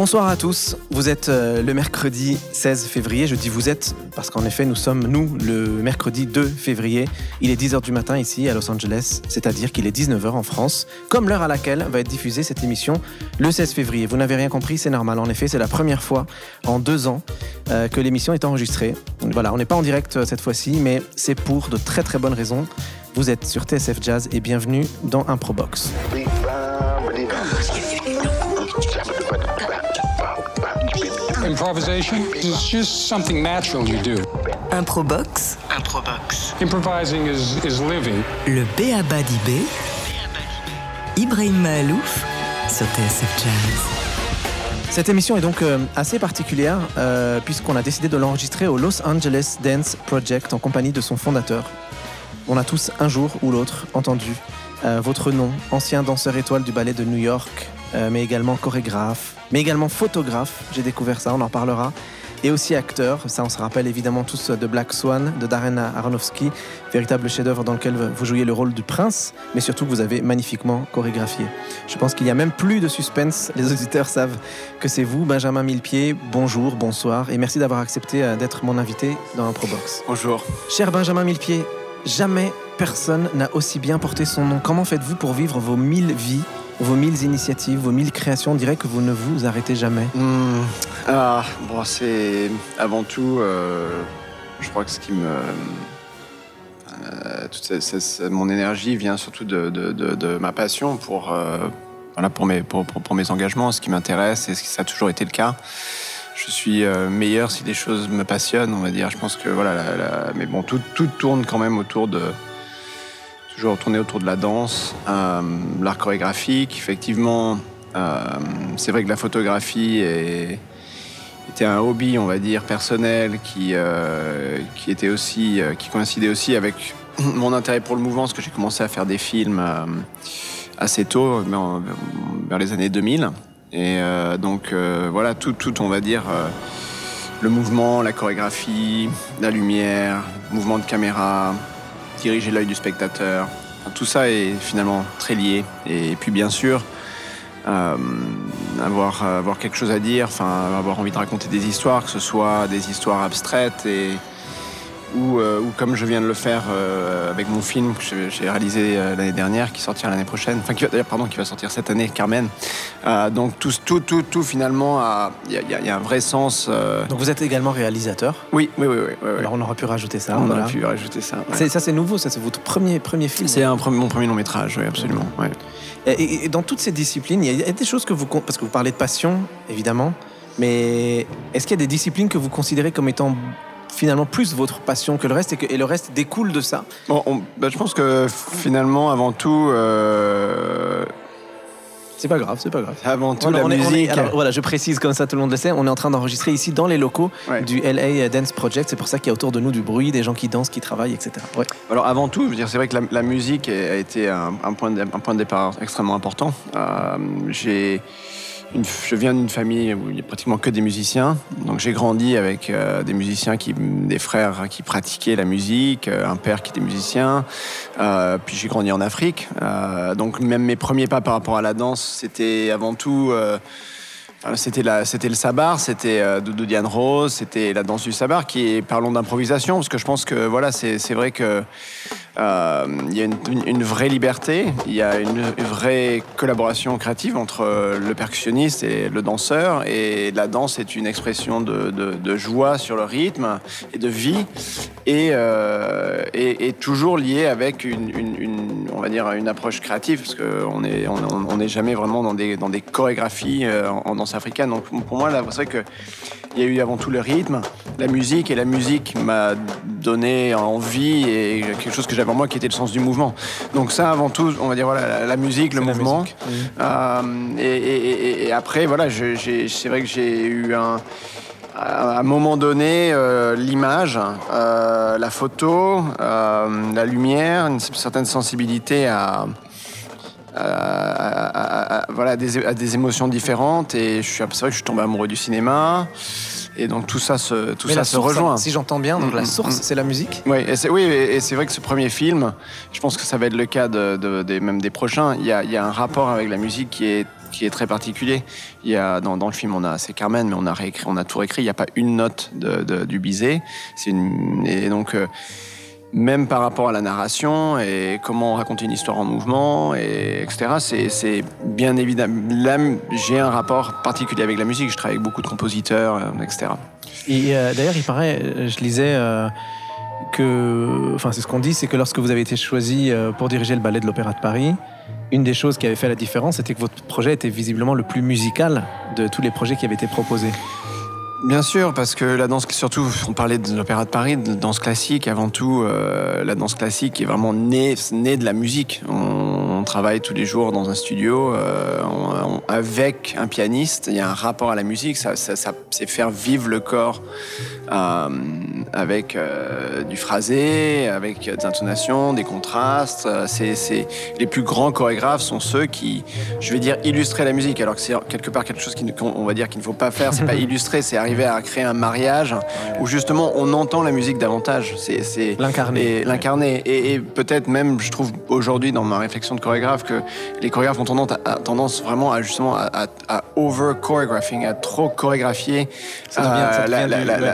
Bonsoir à tous, vous êtes euh, le mercredi 16 février, je dis vous êtes parce qu'en effet nous sommes nous le mercredi 2 février, il est 10h du matin ici à Los Angeles, c'est-à-dire qu'il est 19h en France, comme l'heure à laquelle va être diffusée cette émission le 16 février. Vous n'avez rien compris, c'est normal, en effet c'est la première fois en deux ans euh, que l'émission est enregistrée. Voilà, on n'est pas en direct euh, cette fois-ci, mais c'est pour de très très bonnes raisons. Vous êtes sur TSF Jazz et bienvenue dans Improbox. Improvisation is just something natural you do. Improbox, Improbox. Improvising is, is living. le B.A.B.A. d'Ibé, Ibrahim Mahalouf sur TSF Jazz. Cette émission est donc euh, assez particulière euh, puisqu'on a décidé de l'enregistrer au Los Angeles Dance Project en compagnie de son fondateur. On a tous un jour ou l'autre entendu euh, votre nom, ancien danseur étoile du ballet de New York, euh, mais également chorégraphe, mais également photographe, j'ai découvert ça, on en parlera, et aussi acteur, ça on se rappelle évidemment tous de Black Swan, de Darren Aronofsky, véritable chef-d'œuvre dans lequel vous jouiez le rôle du prince, mais surtout que vous avez magnifiquement chorégraphié. Je pense qu'il y a même plus de suspense, les auditeurs savent que c'est vous, Benjamin Millepied, bonjour, bonsoir, et merci d'avoir accepté euh, d'être mon invité dans Improbox. Bonjour. Cher Benjamin Millepied, jamais personne n'a aussi bien porté son nom. Comment faites-vous pour vivre vos mille vies, vos mille initiatives, vos mille créations? On dirait que vous ne vous arrêtez jamais. Hmm, Ah, bon, c'est avant tout, euh, je crois que ce qui me. euh, toute cette- mon énergie vient surtout de, de- ma passion pour, euh, voilà, pour, mes, pour, pour- mes engagements, ce qui m'intéresse et ce qui ça a toujours été le cas. Je suis meilleur si les choses me passionnent, on va dire. Je pense que voilà, mais bon, tout, tout tourne quand même autour de toujours tourné autour de la danse, euh, l'art chorégraphique. Effectivement, euh, c'est vrai que la photographie était un hobby, on va dire, personnel, qui, euh, était aussi, qui coïncidait aussi avec mon intérêt pour le mouvement, parce que j'ai commencé à faire des films assez tôt, vers les années 2000. Et donc voilà, tout, tout, on va dire, le mouvement, la chorégraphie, la lumière, mouvement de caméra, diriger l'œil du spectateur. Tout ça est finalement très lié. Et puis bien sûr, euh, avoir, avoir quelque chose à dire, enfin, avoir envie de raconter des histoires, que ce soit des histoires abstraites et, ou, euh, ou comme je viens de le faire euh, avec mon film que j'ai- réalisé euh, l'année dernière, qui sortira l'année prochaine, enfin qui va, pardon, qui va sortir cette année, Carmen. Euh, donc tout, tout, tout, tout finalement, il y, a- y un vrai sens. Donc vous êtes également réalisateur. Oui, oui, oui, oui. oui, oui. Alors on aurait pu rajouter ça. on voilà. aurait pu rajouter ça. ouais. Ça c'est nouveau, ça c'est votre premier, premier film. C'est mon premier long métrage, oui, absolument. ouais. Et, et- et dans toutes ces disciplines, il y a- il y a des choses que vous... Parce que vous parlez de passion, évidemment, mais est-ce qu'il y a des disciplines que vous considérez comme étant finalement plus votre passion que le reste et, que, et le reste découle de ça Bon, on- bah, je pense que finalement, avant tout, euh, C'est pas grave, c'est pas grave. avant tout, On- la on est- on est- musique. alors voilà, je précise comme ça, tout le monde le sait. On est en train d'enregistrer ici dans les locaux Ouais. du LA Dance Project. C'est pour ça qu'il y a autour de nous du bruit, des gens qui dansent, qui travaillent, etc. Ouais. Alors avant tout, je veux dire, c'est vrai que la, la musique a été un, un point de, un point de départ extrêmement important. Euh, j'ai je viens d'une famille où il n'y a pratiquement que des musiciens. Donc j'ai grandi avec euh, des musiciens, des frères qui pratiquaient la musique, euh, un père qui était musicien. Euh, puis j'ai grandi en Afrique. Donc même mes premiers pas par rapport à la danse, c'était avant tout... C'était le sabar, c'était euh, Doudou Diane Rose, c'était la danse du sabar qui parlons d'improvisation, parce que je pense que voilà, c'est vrai que euh, y a une, vraie liberté, il y a une vraie collaboration créative entre le percussionniste et le danseur, et la danse est une expression de, joie sur le rythme et de vie, et, euh, toujours liée avec une, on va dire une approche créative, parce qu'on est on on- n'est jamais vraiment dans des, dans des chorégraphies euh, en danse africaine. Donc pour moi, là, c'est vrai que il y a eu avant tout le rythme, la musique, et la musique m'a donné envie et quelque chose que j'avais en moi qui était le sens du mouvement. Donc ça, avant tout, on va dire voilà, la, musique, le mouvement. musique. Euh, et, et- et- et après, voilà, c'est vrai que j'ai eu un à un moment donné, euh, l'image, euh, la photo, euh, la lumière, une certaine sensibilité à, à- voilà, à des, à des émotions différentes. Et je suis, c'est vrai que je suis tombé amoureux du cinéma. Et donc tout ça se, tout Mais ça la se source, rejoint. Si j'entends bien, donc Mm, la mm, source, mm. c'est la musique. Oui, et c'est, oui, et et c'est vrai que ce premier film, je pense que ça va être le cas de, même des prochains. Il y a, il y a un rapport avec la musique qui est, qui est très particulier. Il y a, dans, dans le film, on a, c'est Carmen, mais on a réécrit, on a tout réécrit. Il n'y a pas une note de, de- du Bizet. C'est une, et donc, euh, même par rapport à la narration et comment raconter une histoire en mouvement, et etc., c'est, bien évidemment. J'ai un rapport particulier avec la musique. Je travaille avec beaucoup de compositeurs, euh, etc. Et euh, d'ailleurs, il paraît, euh, je lisais euh, que, enfin, c'est ce qu'on dit, c'est que lorsque vous avez été choisi euh, pour diriger le ballet de l'Opéra de Paris, une des choses qui avait fait la différence, c'était que votre projet était visiblement le plus musical de tous les projets qui avaient été proposés. Bien sûr, parce que la danse, surtout, on parlait de l'Opéra de Paris, de danse classique. Avant tout, euh, la danse classique est vraiment née, née de la musique. On, on travaille tous les jours dans un studio euh, on- on- avec un pianiste. Il y a un rapport à la musique. Ça, ça- ça- c'est faire vivre le corps euh, avec euh, du phrasé, avec des intonations, des contrastes. Euh, C'est, les plus grands chorégraphes sont ceux qui, je vais dire, illustraient la musique, alors que c'est quelque part quelque chose qu'on on va dire qu'il ne faut pas faire. C'est pas illustrer, c'est arriver à créer un mariage où justement on entend la musique davantage. C'est, L'incarner. et l'incarner. Et, et peut-être même, je trouve aujourd'hui dans ma réflexion de chorégraphe que les chorégraphes ont tendance, à, à- tendance vraiment à justement à, à- à trop chorégraphier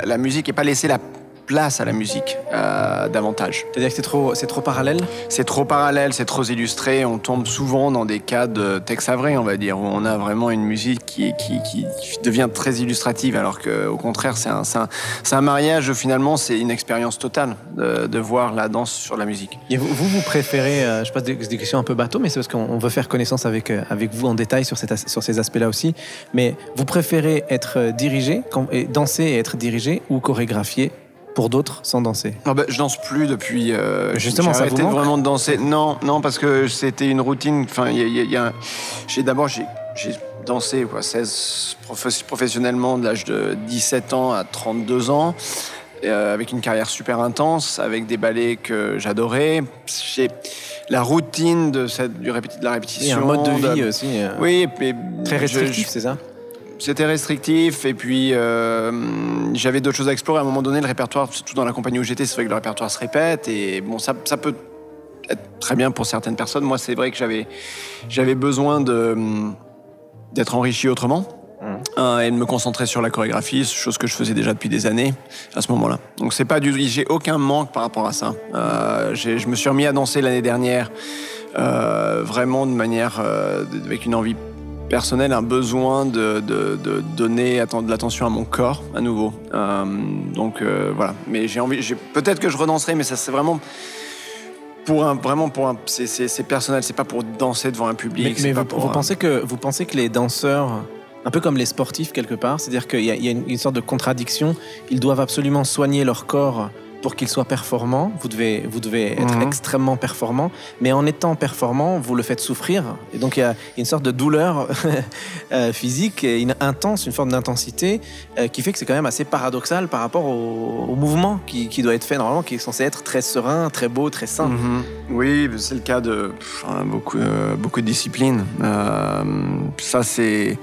la musique et pas laisser la place à la musique euh, davantage. C'est-à-dire que c'est trop, c'est trop parallèle? C'est trop parallèle, c'est trop illustré. On tombe souvent dans des cas de Tex Avery, on va dire, où on a vraiment une musique qui, qui, qui devient très illustrative, alors qu'au contraire, c'est un, un, mariage. Finalement, c'est une expérience totale de, de voir la danse sur la musique. Et vous, vous, vous préférez, euh, je passe des, des questions un peu bateau, mais c'est parce qu'on on veut faire connaissance avec, euh, avec vous en détail sur, cet as- sur ces aspects-là aussi. Mais vous préférez être dirigé, danser et être dirigé, ou chorégraphié pour d'autres sans danser Ah bah, je danse plus depuis. euh, Justement, ça vous manque vraiment de danser. Non, non, parce que c'était une routine. Enfin, il y a- y y j'ai d'abord j'ai j'ai dansé quoi, 16 profe- professionnellement de l'âge de 17 ans à 32 ans. euh, avec une carrière super intense, avec des ballets que j'adorais. J'ai la routine de, cette, du répéti- de la répétition. a un mode de vie de- aussi euh, Oui, très je- restrictif, je- c'est ça? C'était restrictif et puis euh, j'avais d'autres choses à explorer. À un moment donné, le répertoire, surtout dans la compagnie où j'étais, c'est vrai que le répertoire se répète et bon, ça, ça peut être très bien pour certaines personnes. Moi, c'est vrai que j'avais j'avais besoin de d'être enrichi autrement. euh, et de me concentrer sur la chorégraphie, chose que je faisais déjà depuis des années à ce moment-là. Donc c'est pas du, j'ai aucun manque par rapport à ça. Euh, je me suis remis à danser l'année dernière, euh, vraiment de manière avec une envie personnelle, un besoin de, de- de donner de l'attention à mon corps à nouveau. Euh, donc euh, voilà. Mais j'ai envie, j'ai- peut-être que je redanserai, mais ça c'est vraiment pour un, vraiment pour un, c'est, personnel, c'est pas pour danser devant un public. Mais, vous, pour vous un- pensez que, vous pensez que les danseurs, un peu comme les sportifs quelque part, c'est-à-dire qu'il y a, il y a une, une sorte de contradiction, ils doivent absolument soigner leur corps pour qu'il soit performant, vous devez, vous devez être Mhm. extrêmement performant, mais en étant performant, vous le faites souffrir. Et donc il y a une sorte de douleur euh, physique, et une intense, une forme d'intensité euh, qui fait que c'est quand même assez paradoxal par rapport au, au mouvement qui, qui doit être fait normalement, qui est censé être très serein, très beau, très sain. Mhm. Oui, c'est le cas de pff, beaucoup, euh, beaucoup de disciplines. Euh, ça, c'est.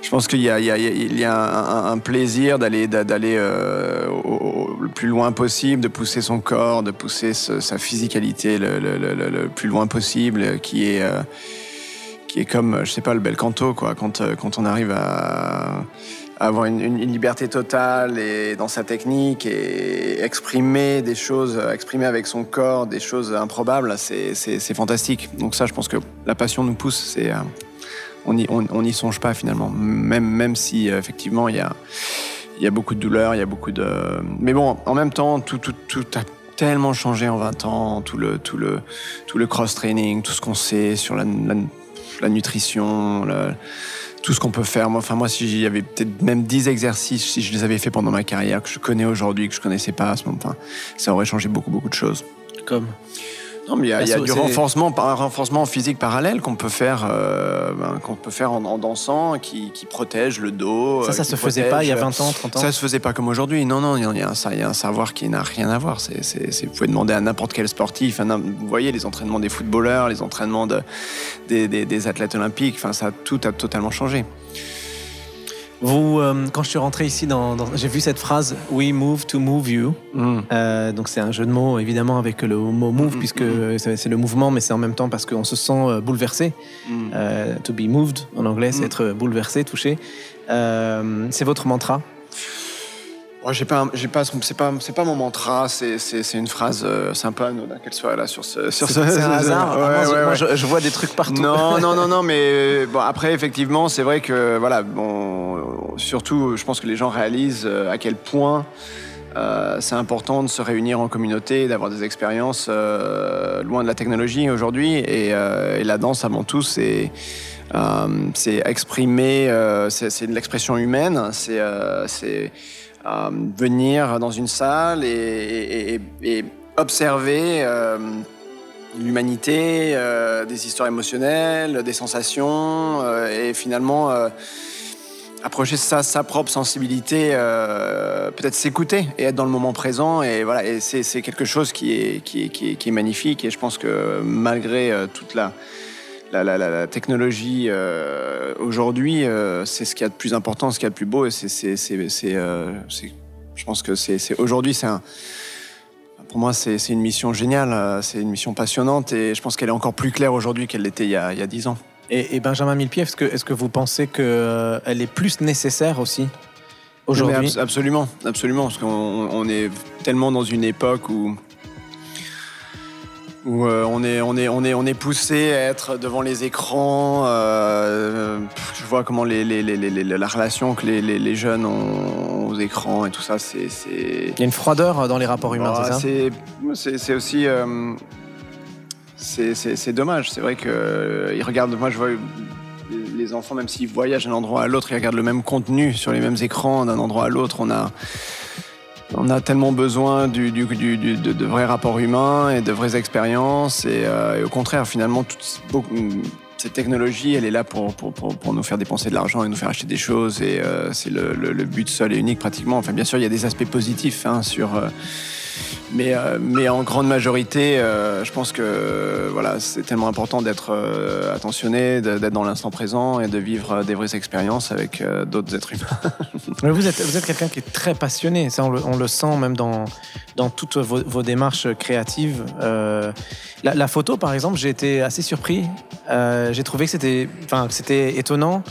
Je pense qu'il y a, il y a- il y a un, plaisir d'aller d'aller euh, au, le plus loin possible, de pousser son corps, de pousser sa physicalité le, plus loin possible, euh, qui est euh, qui est comme, je sais pas, le bel canto, quoi. Quand quand on arrive à avoir une, liberté totale et dans sa technique et exprimer des choses, exprimer avec son corps des choses improbables, c'est, fantastique. Donc ça, je pense que la passion nous pousse. On n'y on, on n'y songe pas finalement, même, même si euh, effectivement il y a, y a beaucoup de douleurs, il y a beaucoup de... Mais bon, en même temps, tout, tout, tout a tellement changé en 20 ans, tout le, tout le, tout le cross-training, tout ce qu'on sait sur la, la, nutrition, tout ce qu'on peut faire. Moi, enfin, moi, si j'y peut-être même 10 exercices, si je les avais fait pendant ma carrière, que je connais aujourd'hui, que je connaissais pas à ce moment, enfin, ça aurait changé beaucoup, beaucoup de choses. Comme? Non, mais il y a, il y a Bah, du c'est- renforcement, un renforcement physique parallèle qu'on peut faire, euh, ben, qu'on peut faire en, en dansant, qui, qui protège le dos. Ça, euh, ça se faisait pas il y a protège, 20 ans, 30 ans Ça se faisait pas comme aujourd'hui. Non, non, il y a, un, y a un savoir qui n'a rien à voir. C'est, c'est- c'est- vous pouvez demander à n'importe quel sportif. vous voyez les entraînements des footballeurs, les entraînements de, des, des- des athlètes olympiques. Enfin, ça tout a totalement changé. Vous, euh, quand je suis rentré ici, dans, dans- j'ai vu cette phrase We move to move you. Mm. Euh, donc c'est un jeu de mots évidemment avec le mot move Mhm, puisque c'est c'est le mouvement, mais c'est en même temps parce qu'on se sent euh, bouleversé. Mm. Euh, to be moved en anglais, c'est être bouleversé, touché. C'est votre mantra. Oh, j'ai pas, j'ai pas, c'est pas, c'est pas mon mantra. C'est, c'est, c'est une phrase euh, sympa, qu'elle soit là sur ce, sur C'est ce. c'est un hasard. Ouais, je- ouais, moi, ouais. je, je vois des trucs partout. Non, non, non, non, mais bon, après, effectivement, c'est vrai que, voilà, bon, surtout, je pense que les gens réalisent euh, à quel point euh, c'est important de se réunir en communauté, d'avoir des expériences euh, loin de la technologie aujourd'hui. Et, et la danse, avant tout, c'est. c'est exprimer, c'est c'est de l'expression humaine, c'est euh, venir dans une salle et, observer euh, l'humanité, euh, des histoires émotionnelles, des sensations, et finalement approcher sa propre sensibilité, peut-être s'écouter et être dans le moment présent. Et voilà, c'est quelque chose qui est, qui, est, qui, est, magnifique. Et je pense que malgré toute la, la, la, la- la technologie euh, aujourd'hui, euh, c'est ce qu'il y a de plus important, ce qu'il y a de plus beau. Et c'est, c'est, c'est, c'est, euh, je pense que c'est, aujourd'hui, c'est un pour moi, c'est une mission géniale, c'est une mission passionnante et je pense qu'elle est encore plus claire aujourd'hui qu'elle l'était il y a dix ans. Et, et Benjamin Millepied, est-ce que, est-ce que vous pensez qu'elle est plus nécessaire aussi aujourd'hui? Abs- Absolument, absolument, parce qu'on on est tellement dans une époque où où euh, on est on est on est on est poussé à être devant les écrans. euh, je vois comment les, les, les, les- les- la relation que les, jeunes ont aux écrans et tout ça, c'est Il y a une froideur dans les rapports humains, Ah, c'est ça c'est- aussi euh, c'est dommage. C'est vrai que euh, ils regardent. Moi, je vois les- les enfants, même s'ils voyagent d'un endroit à l'autre, ils regardent le même contenu sur les mêmes écrans d'un endroit à l'autre. On a on a tellement besoin du, du- du- de, de vrais rapports humains et de vraies expériences. Et, euh, et au contraire, finalement, toute, beaucoup- cette technologie, elle est là pour, pour, pour, pour nous faire dépenser de l'argent et nous faire acheter des choses. Et euh, c'est le, le- le but seul et unique pratiquement. Enfin, bien sûr, il y a des aspects positifs hein, sur. euh, mais, euh, mais en grande majorité, euh, je pense que voilà, c'est tellement important d'être euh, attentionné, d'être dans l'instant présent et de vivre des vraies expériences avec d'autres êtres humains. Vous êtes, vous êtes quelqu'un qui est très passionné, ça on le, sent même dans, dans toutes vos, démarches créatives. La, photo par exemple, j'ai été assez surpris. J'ai trouvé que c'était étonnant.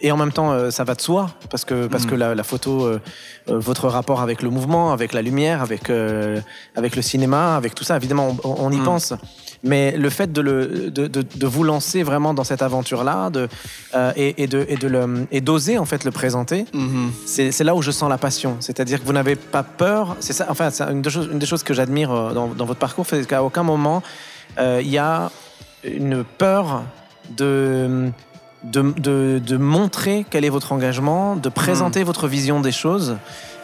Et en même temps, euh, ça va de soi, parce que, parce que la, la photo, euh, euh, votre rapport avec le mouvement, avec la lumière, avec, euh, avec le cinéma, avec tout ça, évidemment, on, on y Mhm. pense. Mais le fait de, le, de, de, de vous lancer vraiment dans cette aventure-là de, euh, et, et, de, et, de le, et d'oser en fait le présenter, c'est c'est là où je sens la passion. C'est-à-dire que vous n'avez pas peur. C'est ça. Enfin, c'est une, des choses- une des choses que j'admire dans, dans votre parcours, c'est qu'à aucun moment il y a une peur de, de, de, de montrer quel est votre engagement, de présenter votre vision des choses,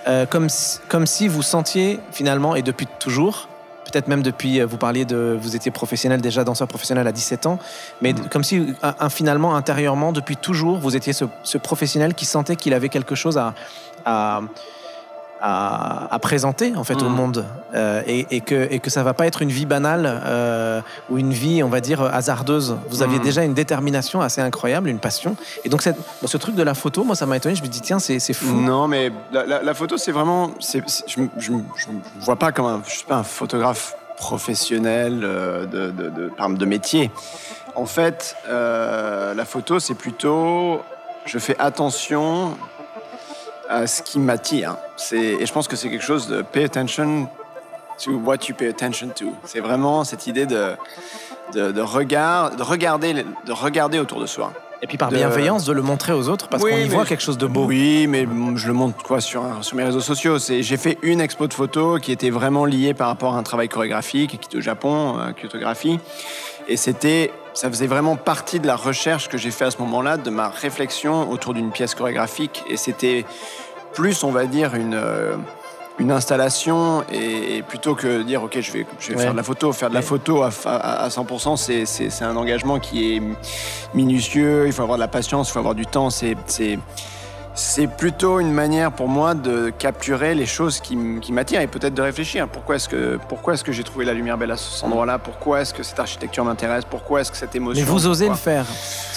euh, comme, si, comme si vous sentiez finalement, et depuis toujours, peut-être même depuis, euh, vous parliez de, vous étiez professionnel déjà, danseur professionnel à 17 ans, mais de- comme si un- finalement, intérieurement, depuis toujours, vous étiez ce, ce professionnel qui sentait qu'il avait quelque chose à, à, à, à présenter en fait au Mhm. monde Euh, et, et que, et que ça va pas être une vie banale euh, ou une vie, on va dire, hasardeuse. Vous aviez Mhm. déjà une détermination assez incroyable, une passion. Et donc, cette, ce truc de la photo, moi, ça m'a étonné. Je me dis, tiens, c'est fou. Non, mais la, la- la photo, c'est vraiment. je ne me vois pas comme un, je suis pas un photographe professionnel euh, de, de, de, par exemple, de métier. En fait, euh, la photo, c'est plutôt. Je fais attention à ce qui m'attire. Et je pense que c'est quelque chose de pay attention to what you pay attention to. C'est vraiment cette idée de, de, de regard, de, regarder, de regarder autour de soi. Et puis, par de- bienveillance, de le montrer aux autres parce Oui, qu'on y voit je- quelque chose de beau. Oui, mais je le montre quoi sur, sur mes réseaux sociaux. J'ai fait une expo de photos qui était vraiment liée par rapport à un travail chorégraphique qui est au Japon, euh. Et c'était, ça faisait vraiment partie de la recherche que j'ai fait à ce moment-là, de ma réflexion autour d'une pièce chorégraphique. Et c'était plus, on va dire, une, euh, une installation et, et plutôt que dire ok je vais, je vais Ouais. faire de la photo faire de la photo à, à- à 100% c'est, c'est, c'est un engagement qui est minutieux il faut avoir de la patience il faut avoir du temps c'est, c'est c'est plutôt une manière pour moi de capturer les choses qui, m'attirent et peut-être de réfléchir. Pourquoi est-ce que, pourquoi est-ce que j'ai trouvé la lumière belle à cet endroit-là? Pourquoi est-ce que cette architecture m'intéresse? Pourquoi est-ce que cette émotion? Mais vous osez le faire. Que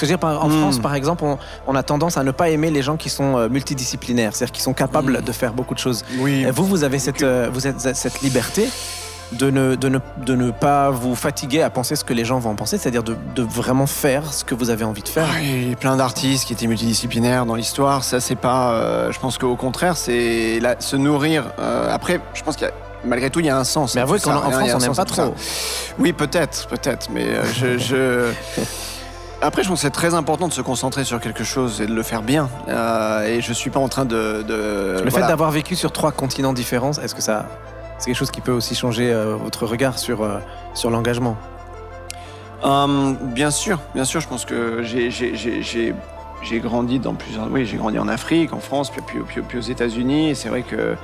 je veux dire, en Hmm. France, par exemple, on, on a tendance à ne pas aimer les gens qui sont euh, multidisciplinaires, c'est-à-dire qui sont capables Hmm. de faire beaucoup de choses. Oui. Vous, vous avez cette, euh, vous êtes cette liberté de ne, de, ne, de ne pas vous fatiguer à penser ce que les gens vont en penser, c'est-à-dire de, de vraiment faire ce que vous avez envie de faire. Ah, Il y a plein d'artistes qui étaient multidisciplinaires dans l'histoire. Ça, c'est pas. euh, je pense qu'au contraire, c'est se nourrir. euh, après, je pense qu'il y a. Malgré tout, il y a un sens. Mais avouez qu'en hein, France, on n'aime pas ça. trop. Oui, peut-être, peut-être, mais euh, je. je- Après, je pense que c'est très important de se concentrer sur quelque chose et de le faire bien. Euh, et je suis pas en train de. de- Le fait d'avoir vécu sur trois continents différents, est-ce que ça, c'est quelque chose qui peut aussi changer euh, votre regard sur, euh, sur l'engagement Hum, bien sûr, bien sûr. Je pense que j'ai- j'ai- j'ai j'ai- j'ai grandi dans plusieurs. Oui, j'ai grandi en Afrique, en France, puis, puis, puis- puis aux États-Unis. Et c'est vrai que.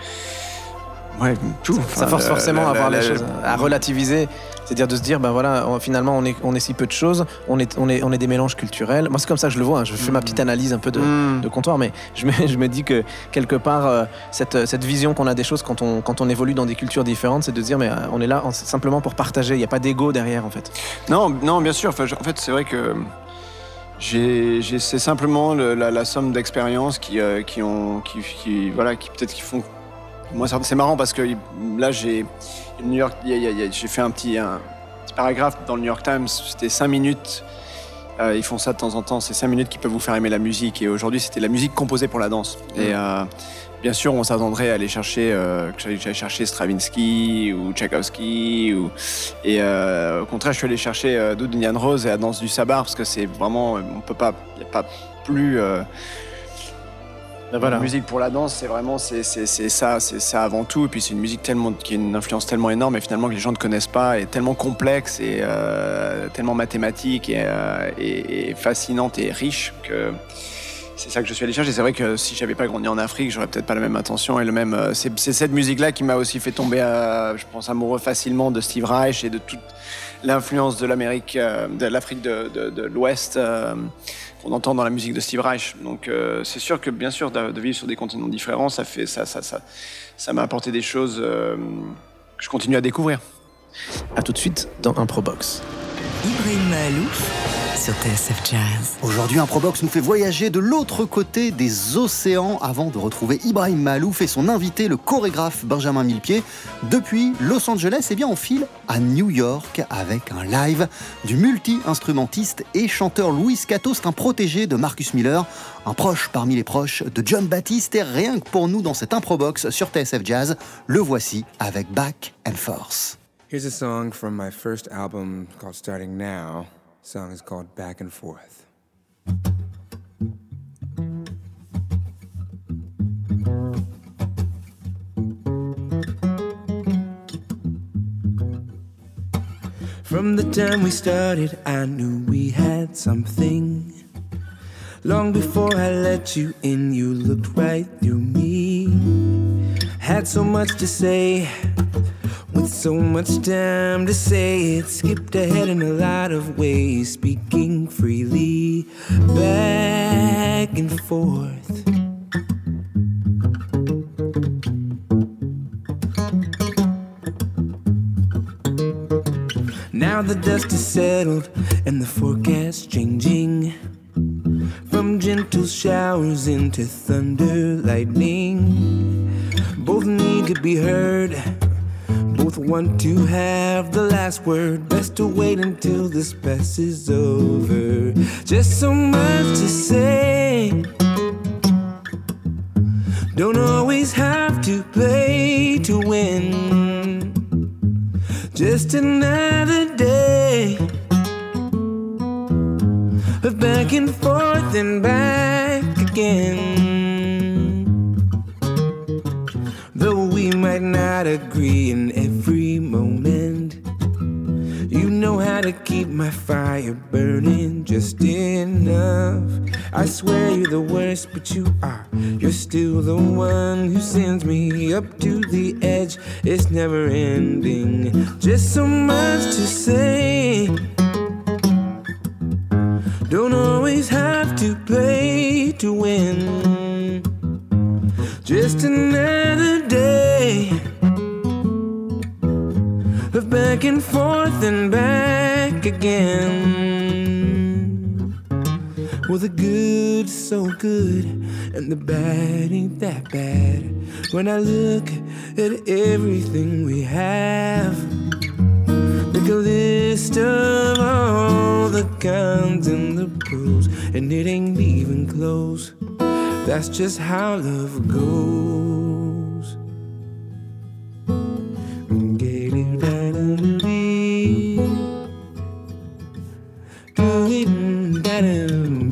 Ouais, tout. Ça force forcément la- à voir la- les la- choses, à relativiser. C'est-à-dire de se dire, ben voilà, on- finalement, on est, on est si peu de choses, on est, on est, on est des mélanges culturels. Moi, c'est comme ça que je le vois. hein. Je fais ma petite analyse un peu de, Hmm. de comptoir, mais je me, je me dis que quelque part, euh, cette, cette vision qu'on a des choses quand on, quand on évolue dans des cultures différentes, c'est de se dire, mais euh, on est là en- simplement pour partager. Il n'y a pas d'ego derrière, en fait. Non, non, bien sûr. Enfin, je- en fait, c'est vrai que j'ai, j'ai- c'est simplement le- la, la somme d'expériences qui, euh, qui ont, qui, qui- voilà, qui peut-être qui font. Moi, c'est marrant parce que là, j'ai New York, y y y j'ai fait un petit, un petit paragraphe dans le New York Times. C'était cinq minutes. Euh, ils font ça de temps en temps. C'est cinq minutes qui peuvent vous faire aimer la musique. Et aujourd'hui, c'était la musique composée pour la danse. Et euh, bien sûr, on s'attendrait à aller chercher, euh, que j'allais j'allais chercher Stravinsky ou Tchaïkovsky ou et au contraire, je suis allé chercher Doud Indian Rose et la danse du sabar parce que c'est vraiment, on peut pas, n'y a pas plus. Voilà. La musique pour la danse, c'est vraiment, c'est c'est- c'est ça, c'est ça avant tout. Et puis c'est une musique tellement, qui a une influence tellement énorme et finalement que les gens ne connaissent pas, et tellement complexe et euh, tellement mathématique et, euh, et- et fascinante et riche que c'est ça que je suis allé chercher. C'est vrai que si j'avais pas grandi en Afrique, j'aurais peut-être pas la même attention et le même. euh, C'est c'est cette musique-là qui m'a aussi fait tomber, euh, je pense, amoureux facilement de Steve Reich et de toute l'influence de l'Amérique, euh, de l'Afrique de, de- de l'Ouest euh, qu'on entend dans la musique de Steve Reich. Donc euh, c'est sûr que bien sûr de, de vivre sur des continents différents, ça fait ça, ça, ça, ça m'a apporté des choses euh, que je continue à découvrir. À tout de suite dans Improbox. Ibrahim Malouf sur TSF Jazz. Aujourd'hui, un Probox nous fait voyager de l'autre côté des océans avant de retrouver Ibrahim Malouf et son invité, le chorégraphe Benjamin Millepied. Depuis Los Angeles, eh bien, on file à New York avec un live du multi-instrumentiste et chanteur Louis Cato. C'est un protégé de Marcus Miller, un proche parmi les proches de John Baptiste. Et rien que pour nous dans cet Improbox sur TSF Jazz, le voici avec Back and Force. Here's a song from my first album called Starting Now. Song is called Back and Forth. From the time we started, I knew we had something. Long before I let you in, you looked right through me. Had so much to say, with so much time to say it, skipped ahead in a lot of ways, speaking freely, back and forth. Now the dust is settled and the forecast changing from gentle showers into thunder, lightning. Both need to be heard. Both want to have the last word. Best to wait until this passes over. Just so much to say. Don't always have to play to win. Just another day of back and forth and back again. Though we might not agree in every moment, you know how to keep my fire burning just enough. I swear you're the worst, but you are. You're still the one who sends me up to the edge. It's never ending. Just so much to say. Don't always have to play to win. Back and forth and back again. Well, the good so good, and the bad ain't that bad. When I look at everything we have, make a list of all the cons and the pros, and it ain't even close. That's just how love goes. didn't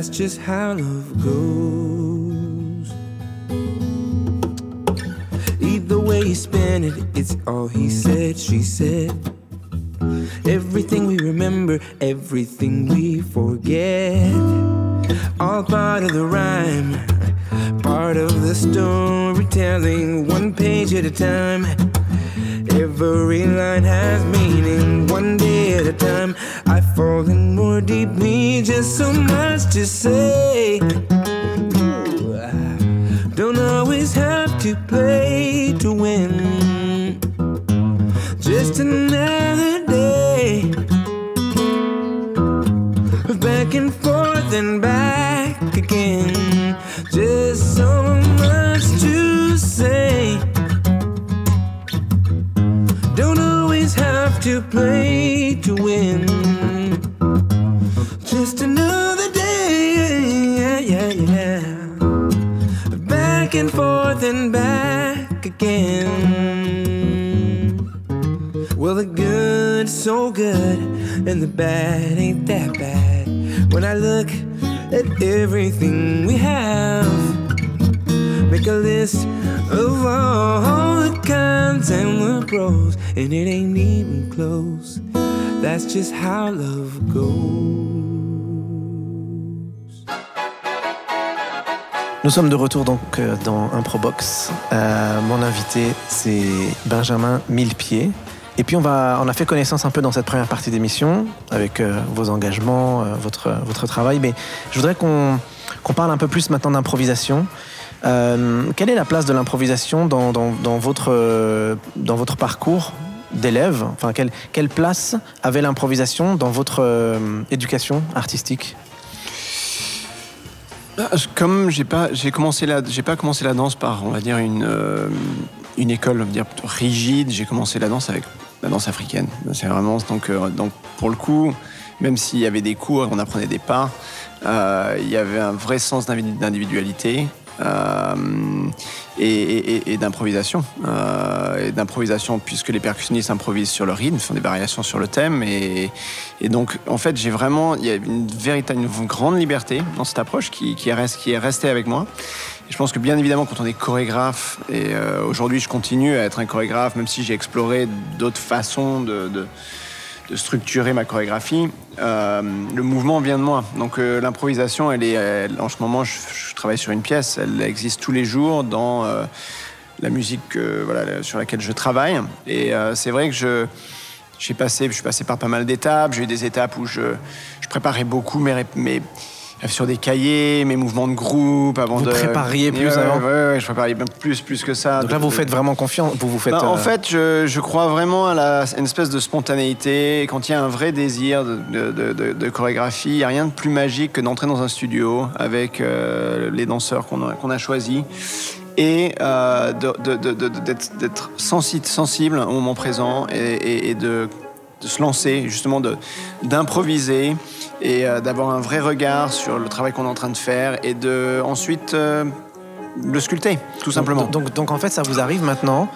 That's just how love goes. Even close. That's just how love goes. Nous sommes de retour donc euh, dans Improbox. Euh, mon invité, c'est Benjamin Millepied. Et puis on, va, on a fait connaissance un peu dans cette première partie d'émission avec euh, vos engagements, euh, votre, votre travail. Mais je voudrais qu'on qu'on parle un peu plus maintenant d'improvisation. Quelle est la place de l'improvisation dans, dans- votre, dans votre parcours d'élève Enfin, quelle, quelle place avait l'improvisation dans votre euh, éducation artistique? Je- Comme j'ai pas, j'ai commencé la, j'ai pas commencé la danse par, on va dire une, euh, une école, on va dire rigide. J'ai commencé la danse avec la danse africaine. C'est vraiment donc, euh, donc pour le coup, même s'il y avait des cours, on apprenait des pas, il y avait un vrai sens d'individu- d'individualité. Euh, et, d'improvisation. Euh, et d'improvisation, puisque les percussionnistes improvisent sur le rythme, font des variations sur le thème. Et, donc, en fait, j'ai vraiment, il y a une véritable, une grande liberté dans cette approche qui, est restée avec moi. Je pense que bien évidemment, quand on est chorégraphe, et euh, aujourd'hui je continue à être un chorégraphe, même si j'ai exploré d'autres façons de- de structurer ma chorégraphie, euh, le mouvement vient de moi. Donc euh, l'improvisation, elle est, en ce moment, je, travaille sur une pièce, elle existe tous les jours dans euh, la musique voilà, sur laquelle je travaille. Et c'est vrai que je, passé, je suis passé par pas mal d'étapes. J'ai eu des étapes où je, je préparais beaucoup mes, mes, sur des cahiers, mes mouvements de groupe avant Vous de. prépariez plus Ouais, avant Ouais, ouais, je préparais même plus, plus que ça. Donc là, vous faites vraiment confiance. Vous vous faites. Bah, En euh, fait, je, je crois vraiment à, la, à une espèce de spontanéité. Quand il y a un vrai désir de, de- de- de- de chorégraphie, il n'y a rien de plus magique que d'entrer dans un studio avec euh, les danseurs qu'on a, qu'on a choisis et euh, d'être d'être sensi- sensible au moment présent et, et- et de, de se lancer, justement d'improviser et euh, d'avoir un vrai regard sur le travail qu'on est en train de faire et de ensuite euh, le sculpter, tout simplement. Donc, donc, donc, en fait, ça vous arrive maintenant.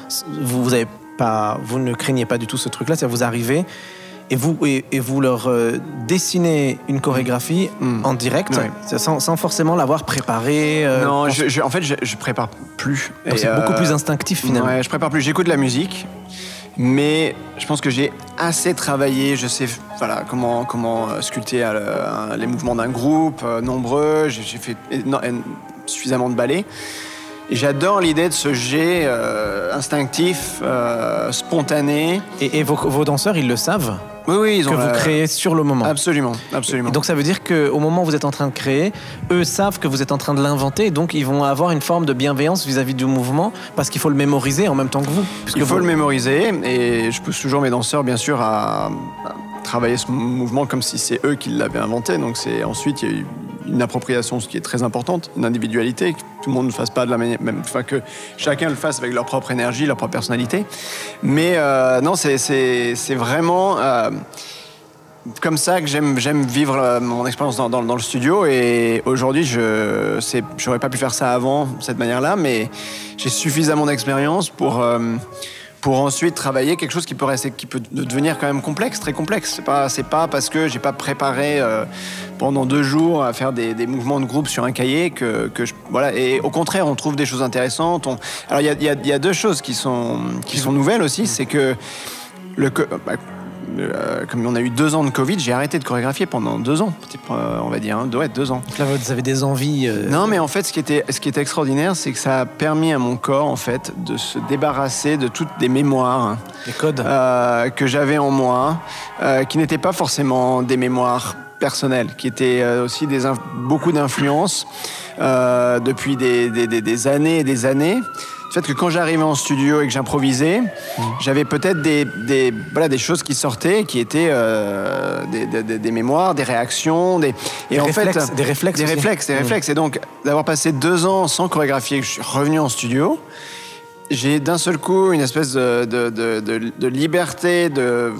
Vous, vous avez pas, vous ne craignez pas du tout ce truc-là. C'est vous arrivez et vous et, et vous leur euh, dessinez une chorégraphie Mm. en direct, Ouais. sans, sans forcément l'avoir préparée. euh, non, en- je, je- en fait, je, je prépare plus. c'est beaucoup plus instinctif finalement. Ouais, je prépare plus. J'écoute de la musique, mais je pense que j'ai assez travaillé. Je sais, comment euh, sculpter euh, les mouvements d'un groupe euh, nombreux. J'ai fait suffisamment de ballets. Et j'adore l'idée de ce jet euh, instinctif, euh, spontané. Et, et vos, vos danseurs, ils le savent Oui, oui, ils que ont vous la- créez sur le moment. Absolument, absolument. Et donc ça veut dire qu'au moment où vous êtes en train de créer, eux savent que vous êtes en train de l'inventer, donc ils vont avoir une forme de bienveillance vis-à-vis du mouvement, parce qu'il faut le mémoriser en même temps que vous. Il faut vous- le mémoriser et je pousse toujours mes danseurs, bien sûr, à travailler ce mouvement comme si c'est eux qui l'avaient inventé. Donc c'est ensuite il y a eu une appropriation, ce qui est très importante, une individualité, que tout le monde ne fasse pas de la manière, même, enfin que chacun le fasse avec leur propre énergie, leur propre personnalité. Mais euh, non, c'est vraiment euh, comme ça que j'aime vivre euh, mon expérience dans, le studio et aujourd'hui je c'est j'aurais pas pu faire ça avant cette manière-là mais j'ai suffisamment d'expérience pour pour ensuite travailler quelque chose qui peut rester qui peut devenir quand même complexe très complexe. C'est pas pas parce que j'ai pas préparé euh, pendant deux jours à faire des, des mouvements de groupe sur un cahier que, que je, voilà. Et au contraire on trouve des choses intéressantes. On- alors il y a, y a- y a deux choses qui sont qui sont nouvelles aussi. C'est que le bah, euh, comme on a eu deux ans de Covid, j'ai arrêté de chorégraphier pendant deux ans, euh, on va dire, hein, ouais, deux ans. Donc là, vous avez des envies. euh, Non, mais en fait, ce qui était, ce qui était extraordinaire, c'est que ça a permis à mon corps, en fait, de se débarrasser de toutes des mémoires des codes. euh, que j'avais en moi, qui n'étaient pas forcément des mémoires personnelles, qui étaient aussi des beaucoup d'influences depuis des, des- des- des années et des années. Fait que quand j'arrivais en studio et que j'improvisais, j'avais peut-être des, des, voilà, des choses qui sortaient, qui étaient euh, des, des- des- des mémoires, des réactions, des, et en réflexes, fait, des réflexes des aussi. réflexes, des Mm. réflexes. Et donc d'avoir passé deux ans sans chorégraphier, que je suis revenu en studio, j'ai d'un seul coup une espèce de, de, de- de- de liberté, de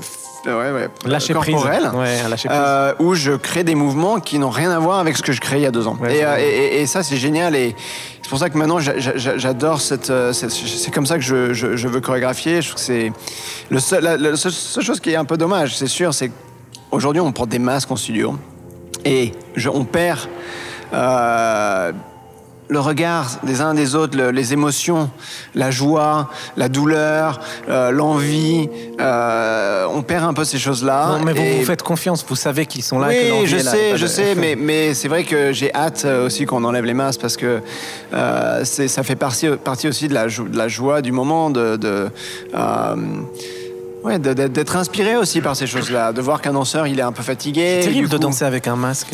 ouais, ouais, lâcher prise. Ouais, lâcher prise. Euh, où je crée des mouvements qui n'ont rien à voir avec ce que je créais il y a deux ans. Et, euh, et- ça, c'est génial. Et c'est pour ça que maintenant, j'a- j'a- j'adore cette. euh, c'est comme ça que je, je- je veux chorégraphier. Je trouve que c'est. Le seul, la, la seule, seule chose qui est un peu dommage, c'est sûr, c'est qu'aujourd'hui, on porte des masques en studio. Et je- on perd. euh, le regard des uns des autres, le- les émotions, la joie, la douleur, euh, l'envie, euh, on perd un peu ces choses-là. Non, mais vous Et- vous faites confiance, vous savez qu'ils sont là. que oui, l'envie je est là, sais, pas je de- sais, mais, mais c'est vrai que j'ai hâte euh, aussi qu'on enlève les masques parce que euh, ça fait partie, partie aussi de la, jo- de la joie du moment, de, de, ouais, d'être inspiré aussi par ces choses-là, de voir qu'un danseur il est un peu fatigué. C'est terrible de coup- danser avec un masque.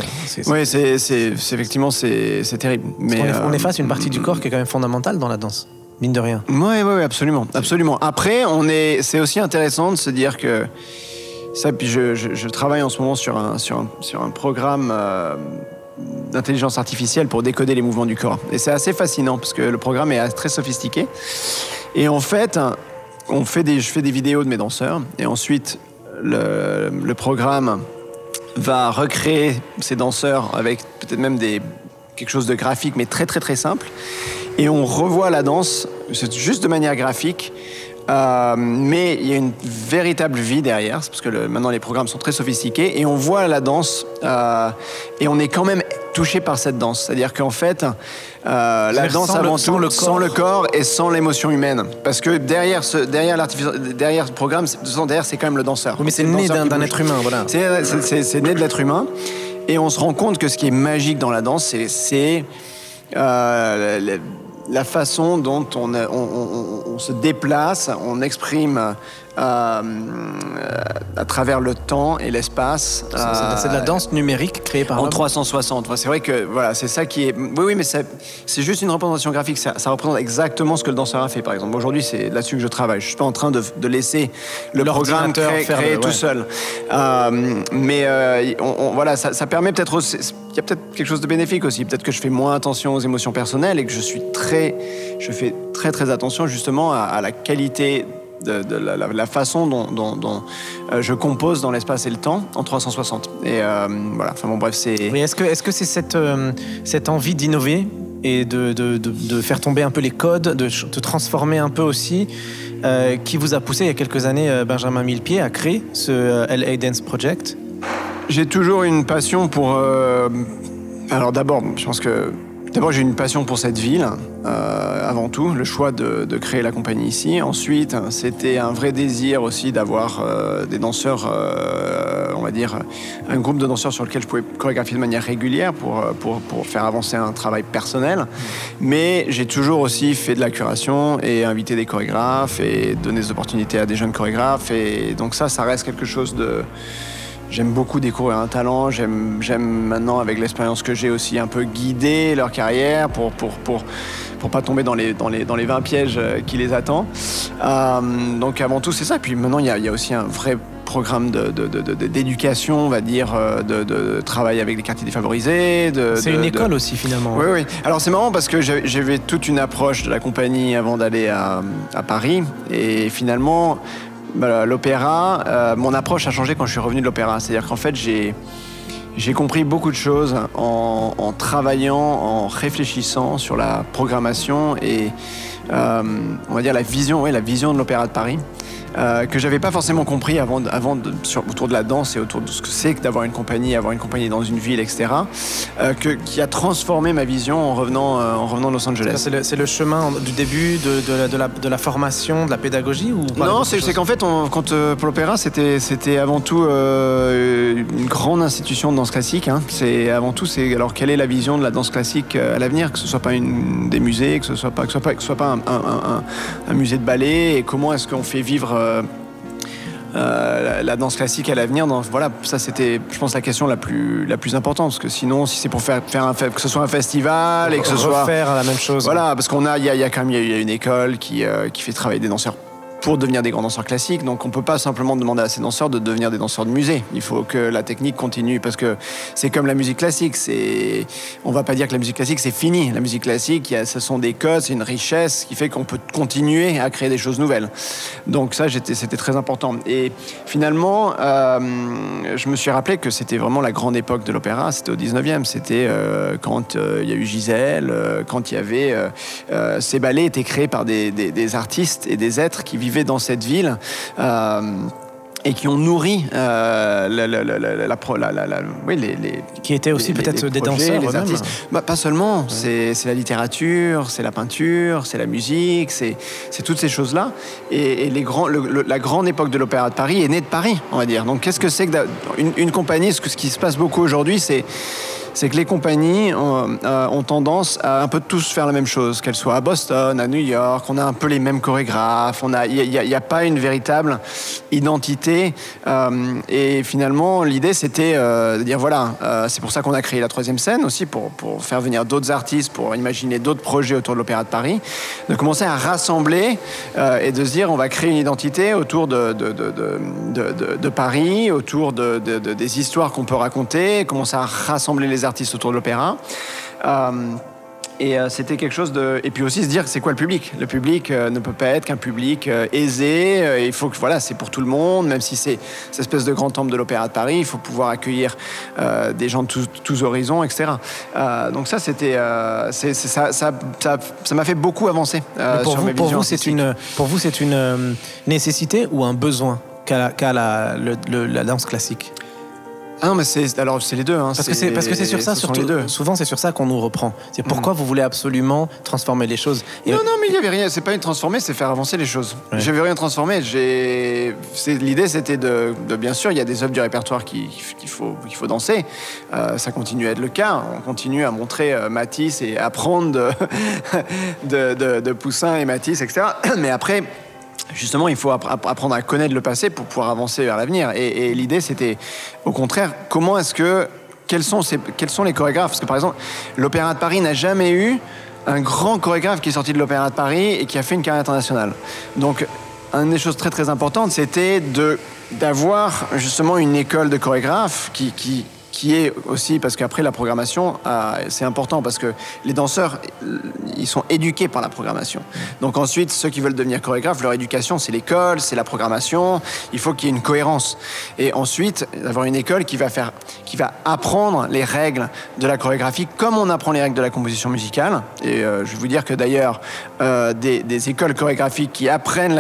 Oui, c'est effectivement c'est terrible. Mais on, on euh, efface une partie du corps qui est quand même fondamentale dans la danse, mine de rien. Oui, oui, absolument, absolument. Après, on est, c'est aussi intéressant de se dire que ça. Puis je, je- je travaille en ce moment sur un, sur un, sur un programme euh, d'intelligence artificielle pour décoder les mouvements du corps. Et c'est assez fascinant parce que le programme est très sophistiqué. Et en fait, on fait des, je fais des vidéos de mes danseurs et ensuite le, programme va recréer ces danseurs avec peut-être même des quelque chose de graphique mais très très très simple. Et on revoit la danse juste de manière graphique euh, mais il y a une véritable vie derrière parce que le- maintenant les programmes sont très sophistiqués et on voit la danse euh, et on est quand même touché par cette danse c'est à dire qu'en fait euh, la C'est-à-dire danse avant sans tout le sans corps. le corps et sans l'émotion humaine parce que derrière ce derrière derrière ce programme c'est- derrière c'est quand même le danseur Oui, mais c'est né d'un être humain, voilà. C'est- né de l'être humain. Et on se rend compte que ce qui est magique dans la danse, c'est- c'est euh, la, façon dont on, on- on- on se déplace, on exprime euh, à travers le temps et l'espace. C'est de la Euh, danse numérique créée par en l'homme. 360. Enfin, C'est vrai que voilà, c'est ça qui est. Oui, oui, mais c'est juste une représentation graphique. Ça, ça représente exactement ce que le danseur a fait, par exemple. Aujourd'hui, c'est là-dessus que je travaille. Je suis pas en train de, de laisser le programme créer, faire créer le- tout seul. Euh, mais euh, on- on- voilà, ça, ça permet peut-être. aussi- Il y a peut-être quelque chose de bénéfique aussi. Peut-être que je fais moins attention aux émotions personnelles et que je suis très, je fais très très attention justement à, à la qualité. De, de la, la- la façon dont, dont- dont, euh, je compose dans l'espace et le temps en 360. Et euh, voilà, enfin bon, bref, c'est. Mais est-ce que est-ce que c'est cette, euh, cette envie d'innover et de, de, de- faire tomber un peu les codes, de, de transformer un peu aussi, euh, qui vous a poussé il y a quelques années, Benjamin Millepied, à créer ce LA Dance Project? J'ai toujours une passion pour. alors d'abord, je pense que. D'abord, j'ai une passion pour cette ville, euh, avant tout, le choix de, créer la compagnie ici. Ensuite, c'était un vrai désir aussi d'avoir euh, des danseurs, euh, on va dire, un groupe de danseurs sur lequel je pouvais chorégraphier de manière régulière pour, pour, pour faire avancer un travail personnel. Mais j'ai toujours aussi fait de la curation et invité des chorégraphes et donné des opportunités à des jeunes chorégraphes. Et donc ça, ça reste quelque chose de... J'aime beaucoup découvrir un talent. J'aime, maintenant, avec l'expérience que j'ai aussi, un peu guider leur carrière pour, pour, pour, pour pas tomber dans les, dans les, dans les 20 pièges euh, qui les attendent. Euh, donc avant tout, c'est ça. Puis maintenant, il y a, il y a aussi un vrai programme de, de- de- de- d'éducation, on va dire, euh, de, travail avec les quartiers défavorisés. C'est une école aussi finalement. oui, oui. Alors c'est marrant parce que j'avais- toute une approche de la compagnie avant d'aller à, à Paris. Et finalement, l'opéra, euh, mon approche a changé quand je suis revenu de l'opéra. C'est-à-dire qu'en fait, j'ai... Compris beaucoup de choses en, travaillant, en réfléchissant sur la programmation et euh, on va dire la vision, oui, la vision de l'Opéra de Paris. Euh, que j'avais pas forcément compris avant, avant de- sur- autour de la danse et autour de ce que c'est que d'avoir une compagnie, avoir une compagnie dans une ville, etc. euh, que, qui a transformé ma vision en revenant, euh, en revenant de Los Angeles. C'est le, le chemin du début de, de la, de la- de la formation, de la pédagogie ou Non, c'est qu'en fait, on- quand, pour l'opéra, c'était avant tout une grande institution de danse classique. hein. C'est avant tout, c'est alors quelle est la vision de la danse classique à l'avenir, que ce soit pas une, des musées, que ce soit pas, que ce soit pas, que ce soit pas un, un- un- un musée de ballet, et comment est-ce qu'on fait vivre. Euh, euh, la, danse classique à l'avenir, voilà, ça c'était, je pense, la question la plus, la plus importante, parce que sinon, si c'est pour faire, faire un, que ce soit un festival et que ce soit, refaire la même chose. voilà, parce qu'on a, il y a, y a quand même il y a- y a une école qui, euh, qui fait travailler des danseurs pour devenir des grands danseurs classiques. Donc on peut pas simplement demander à ces danseurs de devenir des danseurs de musée. Il faut que la technique continue parce que c'est comme la musique classique. C'est, on va pas dire que la musique classique c'est fini. La musique classique, a- ce sont des codes, c'est une richesse qui fait qu'on peut continuer à créer des choses nouvelles. Donc ça, c'était très important. Et finalement, euh, je me suis rappelé que c'était vraiment la grande époque de l'opéra. C'était au 19e. C'était euh, quand euh, il y a eu Gisèle, euh, quand il y avait euh, euh, ces ballets étaient créés par des- des artistes et des êtres qui vivaient dans cette ville. euh, et qui ont nourri euh, la, la- la- la- la pro- la- la- la- oui, les, les- Qui étaient aussi peut-être des projets, danseurs les artistes. Bah, pas seulement, c'est c'est la littérature, c'est la peinture, c'est la musique, c'est c'est toutes ces choses-là. Et, et les grands, le- le- la grande époque de l'Opéra de Paris est née de Paris, on va dire. Donc qu'est-ce que c'est que une, une compagnie Ce, que- ce qui se passe beaucoup aujourd'hui, c'est c'est que les compagnies ont, euh, ont tendance à un peu tous faire la même chose, qu'elles soient à Boston, à New York, on a un peu les mêmes chorégraphes, a- il n'y a, y a pas une véritable identité. euh, et finalement, l'idée, c'était euh, de dire, voilà, c'est pour ça qu'on a créé la troisième scène aussi, pour, pour faire venir d'autres artistes, pour imaginer d'autres projets autour de l'Opéra de Paris, de commencer à rassembler et de se dire, on va créer une identité autour de, de, de, de, Paris, autour de, de- de- des histoires qu'on peut raconter, commencer à rassembler les artistes autour de l'opéra. Euh, et euh, c'était quelque chose de. Et puis aussi se dire, c'est quoi le public? Le public euh, ne peut pas être qu'un public aisé. il faut que, voilà, c'est pour tout le monde, même si c'est cette espèce de grand temple de l'Opéra de Paris, il faut pouvoir accueillir euh, des gens de tous, tous horizons, etc. Euh, donc ça, c'était. euh, ça ça ça- m'a fait beaucoup avancer pour sur vous, mes pour visions vous, c'est une, pour vous, c'est une nécessité ou un besoin qu'a la, la danse classique? Ah non, mais c'est alors c'est les deux. hein, Parce que c'est parce que c'est sur ça ce surtout. les deux. Souvent, c'est sur ça qu'on nous reprend. C'est pourquoi vous voulez absolument transformer les choses. Et- Non, non, mais il n'y avait rien. C'est pas une transformer, c'est faire avancer les choses. Ouais. J'avais rien transformé. J'ai. L'idée, c'était de, de- bien sûr, il y a des œuvres du répertoire qui- qu'il faut, qu'il faut danser. Euh, ça continue à être le cas. On continue à montrer euh, Matisse et apprendre de, de, de- de Poussin et Matisse, etc. Mais après. Justement, il faut app- app- apprendre à connaître le passé pour pouvoir avancer vers l'avenir. Et, l'idée, c'était, au contraire, comment est-ce que, quels sont, les chorégraphes? Parce que, par exemple, l'Opéra de Paris n'a jamais eu un grand chorégraphe qui est sorti de l'Opéra de Paris et qui a fait une carrière internationale. Donc, une des choses très très importantes, c'était d'avoir justement une école de chorégraphes qui, qui, qui est aussi parce qu'après la programmation, euh, c'est important parce que les danseurs, ils sont éduqués par la programmation. Donc ensuite, ceux qui veulent devenir chorégraphes, leur éducation, c'est l'école, c'est la programmation. Il faut qu'il y ait une cohérence. Et ensuite, d'avoir une école qui va faire, qui va apprendre les règles de la chorégraphie comme on apprend les règles de la composition musicale. Et euh, je vais vous dire que d'ailleurs, euh, des, écoles chorégraphiques qui apprennent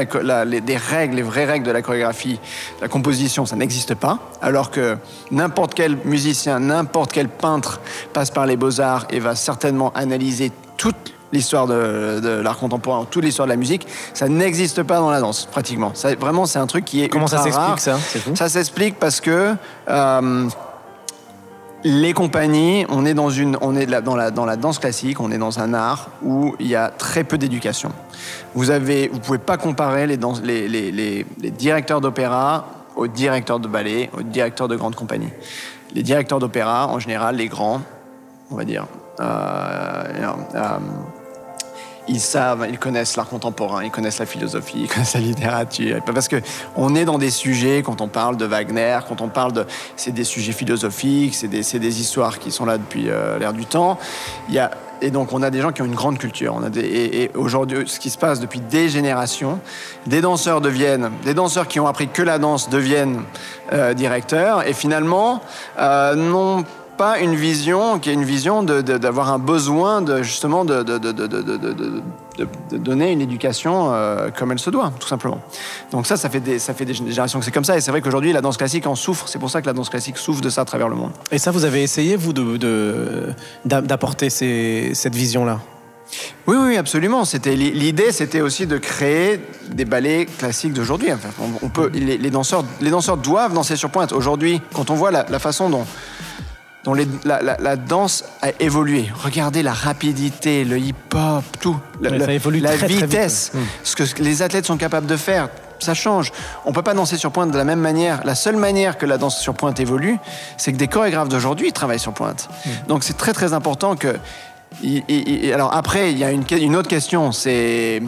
les, des règles, les vraies règles de la chorégraphie, la composition, ça n'existe pas. Alors que n'importe quel musicien, n'importe quel peintre passe par les beaux-arts et va certainement analyser toute l'histoire de, de l'art contemporain, toute l'histoire de la musique, ça n'existe pas dans la danse, pratiquement. Ça, vraiment, c'est un truc qui est Comment ça ultra s'explique ça? Ça s'explique parce que euh, les compagnies, on est dans une, on est là- dans la dans la danse classique, on est dans un art où il y a très peu d'éducation. Vous avez, vous pouvez pas comparer les, danse- les, les, les, les directeurs d'opéra aux directeurs de ballet, aux directeurs de grandes compagnies. Les directeurs d'opéra, en général, les grands, on va dire. euh, euh, ils savent, ils connaissent l'art contemporain, ils connaissent la philosophie, ils connaissent la littérature. Parce que on est dans des sujets, quand on parle de Wagner, quand on parle de. C'est des sujets philosophiques, c'est des, des histoires qui sont là depuis euh, l'ère du temps. Il y a, et donc, on a des gens qui ont une grande culture. Et, aujourd'hui, ce qui se passe depuis des générations, des danseurs deviennent, des danseurs qui ont appris que la danse deviennent euh, directeurs, et finalement, euh, n'ont pas une vision qui est une vision d'avoir un besoin de justement de, donner une éducation euh, comme elle se doit, tout simplement. Donc ça, ça fait des, ça fait des générations que c'est comme ça. Et c'est vrai qu'aujourd'hui, la danse classique en souffre. C'est pour ça que la danse classique souffre de ça à travers le monde. Et ça, vous avez essayé, vous, de- d'apporter cette vision-là? Oui, oui, absolument. C'était l'idée, c'était aussi de créer des ballets classiques d'aujourd'hui. Enfin, on, on peut, les, les danseurs, les danseurs doivent danser sur pointe. Aujourd'hui, quand on voit la, la façon dont dont les- la, la- la danse a évolué. Regardez la rapidité, le hip-hop, tout. La, la- évolue la très, très vite, vitesse. Mm. ce que les athlètes sont capables de faire, ça change. On peut pas danser sur pointe de la même manière. La seule manière que la danse sur pointe évolue, c'est que des chorégraphes d'aujourd'hui travaillent sur pointe. Mm. Donc c'est très très important que il- il- il- alors après, il y a une, une autre question, c'est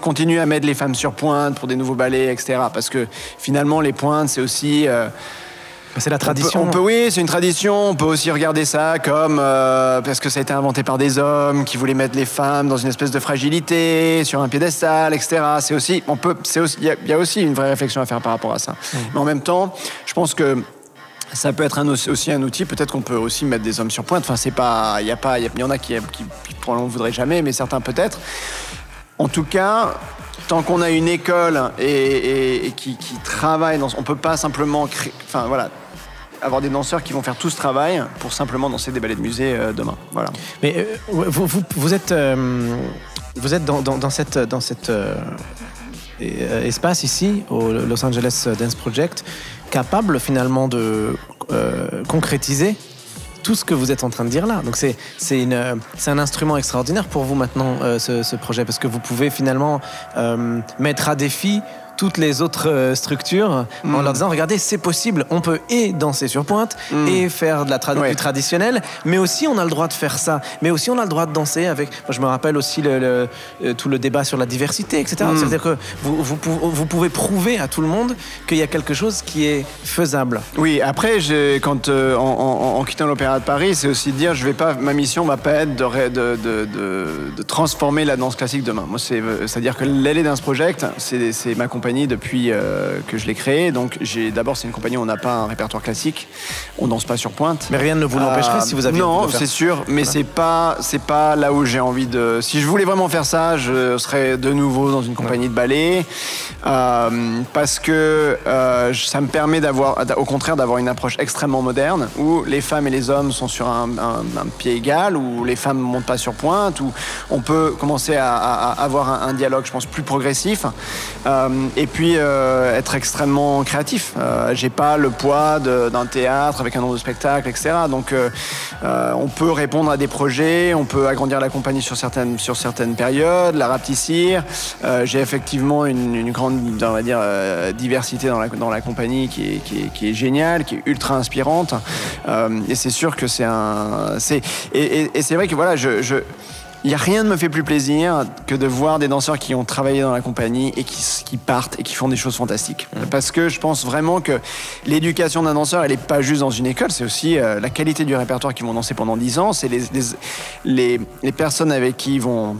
continuer à mettre les femmes sur pointe pour des nouveaux ballets, etc. Parce que finalement, les pointes, c'est aussi euh, C'est la on peut- tradition. On peut, oui, c'est une tradition. On peut aussi regarder ça comme euh, parce que ça a été inventé par des hommes qui voulaient mettre les femmes dans une espèce de fragilité, sur un piédestal, etc. C'est aussi, on peut, c'est aussi, il y, a- il y a aussi une vraie réflexion à faire par rapport à ça. Mais en même temps, je pense que ça peut être un, aussi un outil. Peut-être qu'on peut aussi mettre des hommes sur pointe. Enfin, c'est pas, il y a pas, il y, en a qui, qui, qui probablement voudraient jamais, mais certains peut-être. En tout cas, tant qu'on a une école et, et- et qui, qui travaille dans, on peut pas simplement créer, enfin voilà, avoir des danseurs qui vont faire tout ce travail pour simplement danser des ballets de musée euh, demain. Voilà. Mais euh, vous, êtes, euh, vous êtes dans, dans, dans espace ici, au Los Angeles Dance Project, capable finalement de concrétiser tout ce que vous êtes en train de dire là. Donc c'est un instrument extraordinaire pour vous maintenant ce, projet parce que vous pouvez finalement mettre à défi toutes les autres euh, structures en leur disant regardez c'est possible on peut et danser sur pointe et faire de la trad- Ouais. du traditionnel mais aussi on a le droit de faire ça mais aussi on a le droit de danser avec moi je me rappelle aussi le, le- euh, tout le débat sur la diversité etc c'est à dire que vous, vous, pou- vous pouvez prouver à tout le monde qu'il y a quelque chose qui est faisable. Oui, après, quand, euh, en, en- en quittant l'Opéra de Paris, c'est aussi de dire, je vais pas, ma mission va pas être de, de, de- transformer la danse classique demain. Moi, c'est, c'est-à-dire que l'LA Dance Project, c'est ma compagnie depuis euh, que je l'ai créée. Donc, j'ai, d'abord, c'est une compagnie où on n'a pas un répertoire classique, on danse pas sur pointe. mais rien ne vous l'empêcherait Euh, si vous aviez Non, c'est sûr, mais c'est pas c'est pas là où j'ai envie de. Si je voulais vraiment faire ça, je serais de nouveau dans une compagnie de ballet, euh, parce que ça me permet d'avoir, au contraire, d'avoir une approche extrêmement moderne où les femmes et les hommes sont sur un, un- un pied égal, où les femmes montent pas sur pointe, où on peut commencer à, à- à avoir un, un dialogue, je pense, plus progressif. Euh, et, et puis euh, être extrêmement créatif. Euh, J'ai pas le poids d'un théâtre avec un nombre de spectacles, etc. Donc euh, euh, on peut répondre à des projets, on peut agrandir la compagnie sur certaines, sur certaines périodes, la rapetissir. J'ai effectivement une, grande on va dire, diversité dans la, dans la compagnie qui est, qui, est, géniale, qui est ultra inspirante. Et c'est sûr que c'est un... Et, et- c'est vrai que voilà, je il n'y a rien ne me fait plus plaisir que de voir des danseurs qui ont travaillé dans la compagnie et qui, qui partent et qui font des choses fantastiques. Parce que je pense vraiment que l'éducation d'un danseur, elle n'est pas juste dans une école, c'est aussi euh, la qualité du répertoire qu'ils vont danser pendant 10 ans, c'est les, les, les, les personnes avec qui ils vont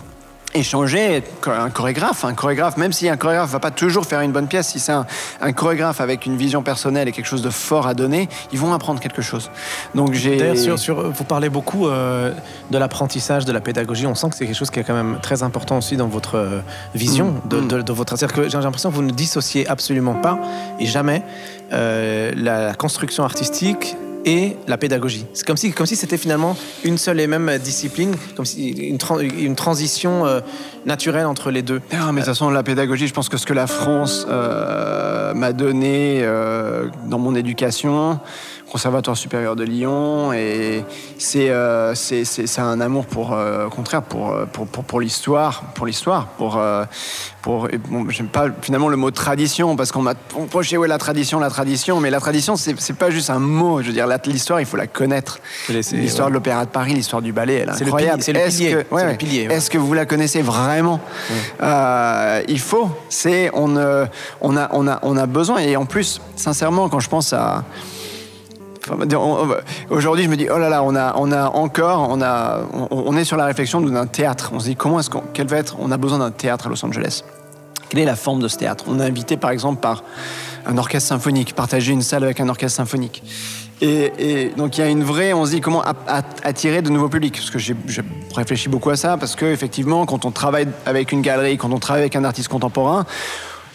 échanger, un chorégraphe, un chorégraphe, même si un chorégraphe va pas toujours faire une bonne pièce, si c'est un, un chorégraphe avec une vision personnelle et quelque chose de fort à donner, ils vont apprendre quelque chose. Donc j'ai D'ailleurs, sur, sur- vous parlez beaucoup euh, de l'apprentissage, de la pédagogie. On sent que c'est quelque chose qui est quand même très important aussi dans votre euh, vision Mm. de, Mm. de- de votre. C'est-à-dire que j'ai l'impression que vous ne dissociez absolument pas et jamais euh, la construction artistique et la pédagogie. C'est comme si, comme si c'était finalement une seule et même discipline, comme si une, tran- une transition euh, naturelle entre les deux. Ah, mais de toute façon, la pédagogie, je pense que ce que la France euh, m'a donné euh, dans mon éducation, Conservatoire supérieur de Lyon, et c'est euh, un amour pour, euh, au contraire, pour, euh, pour, pour, pour l'histoire, pour l'histoire, pour, euh, pour bon, j'aime pas finalement le mot tradition parce qu'on m'a reproché ouais la tradition, la tradition, mais la tradition c'est pas juste un mot, je veux dire l'histoire il faut la connaître. L'histoire ouais. de l'opéra de Paris, l'histoire du ballet, elle est C'est le incroyable. c'est le Est-ce pilier, que- c'est ouais. Est-ce que vous la connaissez vraiment? Euh, Il faut. C'est on, on a on a on a besoin et en plus sincèrement quand je pense à Aujourd'hui, je me dis, oh là là, on a, a encore, on, a, est sur la réflexion d'un théâtre. On se dit, comment est-ce qu'on, va être, on a besoin d'un théâtre à Los Angeles? Quelle est la forme de ce théâtre? On est invité, par exemple, par un orchestre symphonique, partager une salle avec un orchestre symphonique. Et, donc, il y a une vraie, on se dit, comment a- a- attirer de nouveaux publics? Parce que j'ai réfléchi beaucoup à ça, parce que effectivement, quand on travaille avec une galerie, quand on travaille avec un artiste contemporain,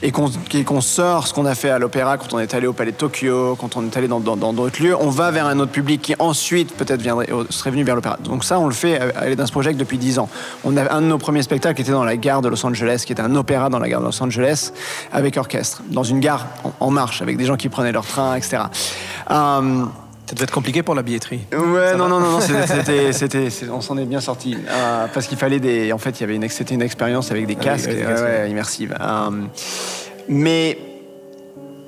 et qu'on sort ce qu'on a fait à l'opéra quand on est allé au Palais de Tokyo, quand on est allé dans d'autres lieux, on va vers un autre public qui ensuite peut-être euh, serait venu vers l'opéra. Donc ça, on le fait à à Dance Project depuis 10 ans. On a un de nos premiers spectacles était dans la gare de Los Angeles, qui était un opéra dans la gare de Los Angeles avec orchestre, dans une gare en, en marche, avec des gens qui prenaient leur train, etc. Euh, Ça devait être compliqué pour la billetterie. Ouais, non, non, non, non, c'était, c'était, on s'en est bien sorti. Euh, parce qu'il fallait des. En fait, il y avait une, c'était une expérience avec des casques, avec des ouais, casques, ouais, immersive. Euh, mais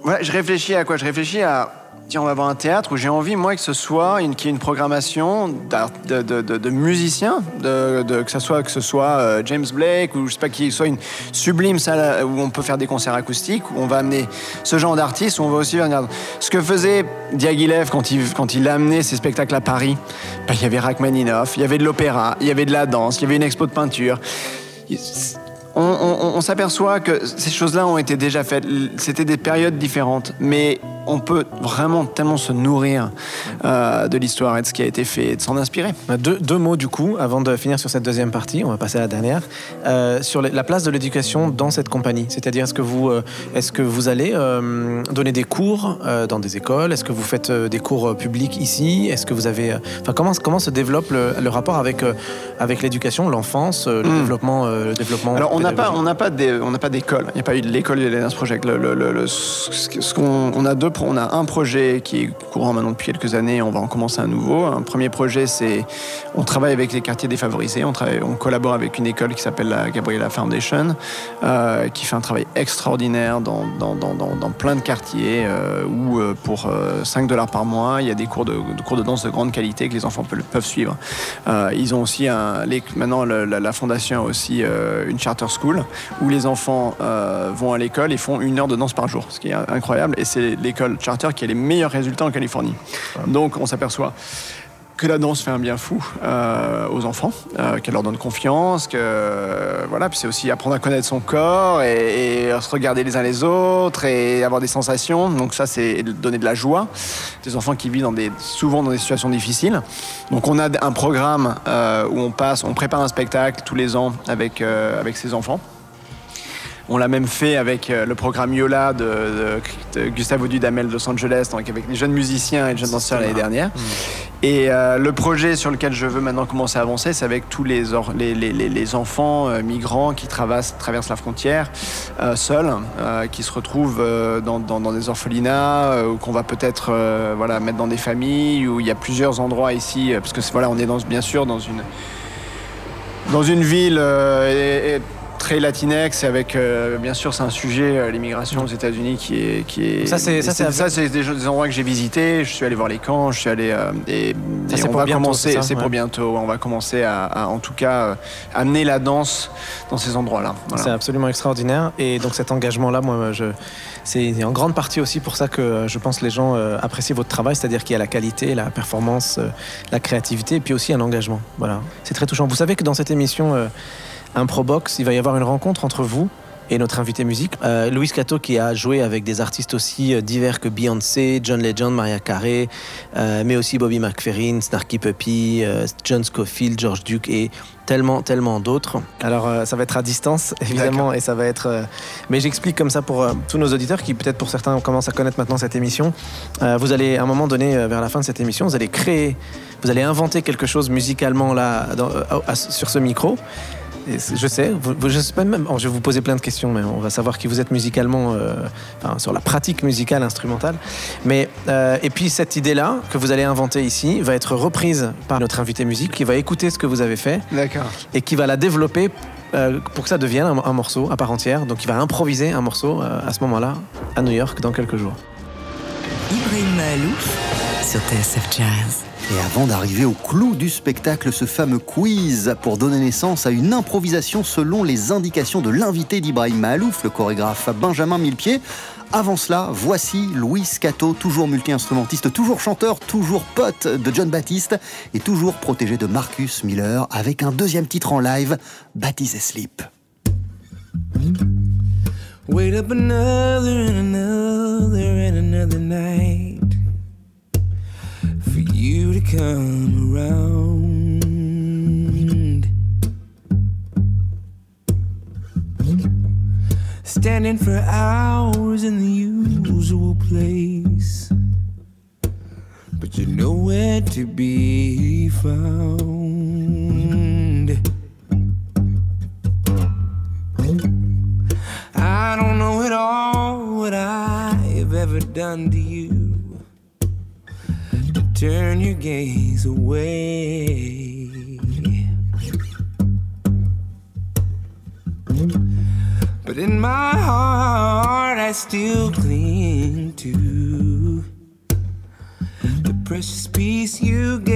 voilà, je réfléchis à quoi? Je réfléchis à. On va avoir un théâtre où j'ai envie, moi, que ce soit une, qu'il y une programmation de, musiciens, que, ce soit, que ce soit euh, James Blake ou je sais pas qui, soit une sublime salle où on peut faire des concerts acoustiques, où on va amener ce genre d'artistes, où on va aussi venir. Ce que faisait Diaghilev quand il, quand il a amené ses spectacles à Paris, ben, il y avait Rachmaninoff, il y avait de l'opéra, il y avait de la danse, il y avait une expo de peinture. On- on s'aperçoit que ces choses-là ont été déjà faites. C'était des périodes différentes, mais on peut vraiment tellement se nourrir euh, de l'histoire et de ce qui a été fait et de s'en inspirer. Deux, deux mots du coup, avant de finir sur cette deuxième partie, on va passer à la dernière, euh, sur la place de l'éducation dans cette compagnie. C'est-à-dire, est-ce que vous, euh, est-ce que vous allez euh, donner des cours euh, dans des écoles? Est-ce que vous faites euh, des cours euh, publics ici? Est-ce que vous avez, euh, enfin, comment, comment se développe le, le rapport avec, euh, avec l'éducation, l'enfance, euh, le Mm. développement, euh, le développement Alors on n'a pas, on pas, d'école. Il n'y a pas eu de l'école de Project. Le, le- ce ce qu'on, on a deux, on a un projet qui est courant maintenant depuis quelques années. On va en commencer un nouveau. Un premier projet, c'est, on travaille avec les quartiers défavorisés. On travaille, on collabore avec une école qui s'appelle la Gabriela Foundation, euh, qui fait un travail extraordinaire dans, dans, dans, plein de quartiers euh, où euh, pour euh, 5 dollars par mois, il y a des cours de, cours de danse de grande qualité que les enfants peuvent, suivre. Ils ont aussi un, maintenant la, la fondation a aussi une charter school où les enfants vont à l'école et font une heure de danse par jour, ce qui est incroyable. Et c'est l'école charter qui a les meilleurs résultats en Californie. Donc on s'aperçoit que la danse fait un bien fou euh, aux enfants, euh, qu'elle leur donne confiance, que euh, voilà, puis c'est aussi apprendre à connaître son corps et, et se regarder les uns les autres et avoir des sensations. Donc ça, c'est donner de la joie. Des enfants qui vivent dans des, souvent dans des situations difficiles. Donc on a un programme où on passe, on prépare un spectacle tous les ans avec avec ces enfants. On l'a même fait avec euh, le programme Yola de, de- de Gustavo Dudamel de Los Angeles, donc avec les jeunes musiciens et les jeunes danseurs l'année dernière. Et euh, le projet sur lequel je veux maintenant commencer à avancer, c'est avec tous les, or- les, les- les- les enfants euh, migrants qui traversent, traversent la frontière euh, seuls, qui se retrouvent dans, dans- dans des orphelinats, ou qu'on va peut-être voilà, mettre dans des familles, où il y a plusieurs endroits ici, parce que voilà, on est dans, bien sûr dans une, dans une ville euh, et- et très latinex, avec euh, bien sûr c'est un sujet, euh, l'immigration aux États-Unis qui est, qui est. Ça, c'est- ça, c'est- ça, c'est des, des endroits que j'ai visités. Je suis allé voir les camps, je suis allé euh, et, Ça, et on pour va bientôt, commencer. c'est pour bientôt. On va commencer à, à, en tout cas amener la danse dans ces endroits-là. Voilà. C'est absolument extraordinaire. Et donc cet engagement-là, moi, je, c'est en grande partie aussi pour ça que je pense que les gens apprécient votre travail, c'est-à-dire qu'il y a la qualité, la performance, la créativité, et puis aussi un engagement. Voilà, c'est très touchant. Vous savez que dans cette émission Improbox, il va y avoir une rencontre entre vous et notre invité musique, euh, Louis Cato, qui a joué avec des artistes aussi euh, divers que Beyoncé, John Legend, Maria Carey, euh, mais aussi Bobby McFerrin, Snarky Puppy, euh, John Scofield, George Duke et tellement, tellement d'autres. Alors, ça va être à distance, évidemment, et ça va être. mais j'explique comme ça pour tous nos auditeurs qui, peut-être pour certains, commencent à connaître maintenant cette émission. Vous allez, à un moment donné, vers la fin de cette émission, vous allez créer, vous allez inventer quelque chose musicalement là, dans- sur ce micro. Je sais, je sais pas même. oh, je vais vous poser plein de questions, mais on va savoir qui vous êtes musicalement, euh, enfin, sur la pratique musicale instrumentale. Mais euh, et puis cette idée-là que vous allez inventer ici va être reprise par notre invité musique, qui va écouter ce que vous avez fait D'accord. et qui va la développer euh, pour que ça devienne un, un morceau à part entière. Donc il va improviser un morceau euh, à ce moment-là à New York dans quelques jours. Ibrahim Malouf sur TSF Jazz. Et avant d'arriver au clou du spectacle, ce fameux quiz pour donner naissance à une improvisation selon les indications de l'invité d'Ibrahim Mahalouf, le chorégraphe Benjamin Millepied. Avant cela, voici Louis Cato, toujours multi-instrumentiste, toujours chanteur, toujours pote de John Baptiste et toujours protégé de Marcus Miller avec un deuxième titre en live, Baptiste Sleep. Wait up another and another and another night you to come around. Standing for hours in the usual place, but you're nowhere to be found. I don't know at all what I've ever done to you turn your gaze away. But in my heart, I still cling to the precious piece you gave.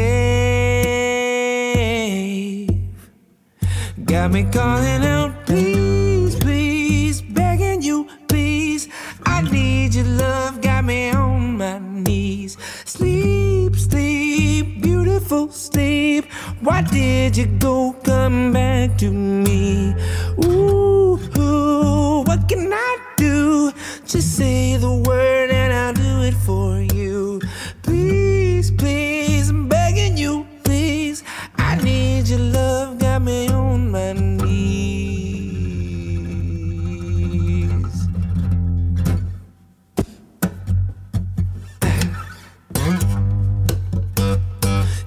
Got me calling out, please, please, begging you, please. I need your love, got me on my knees. Sleep, beautiful sleep. Why did you go? Come back to me. Ooh, what can I do? Just say the word and I'll do it for you. Please, please, I'm begging you, please. I need your love, got me on my knees.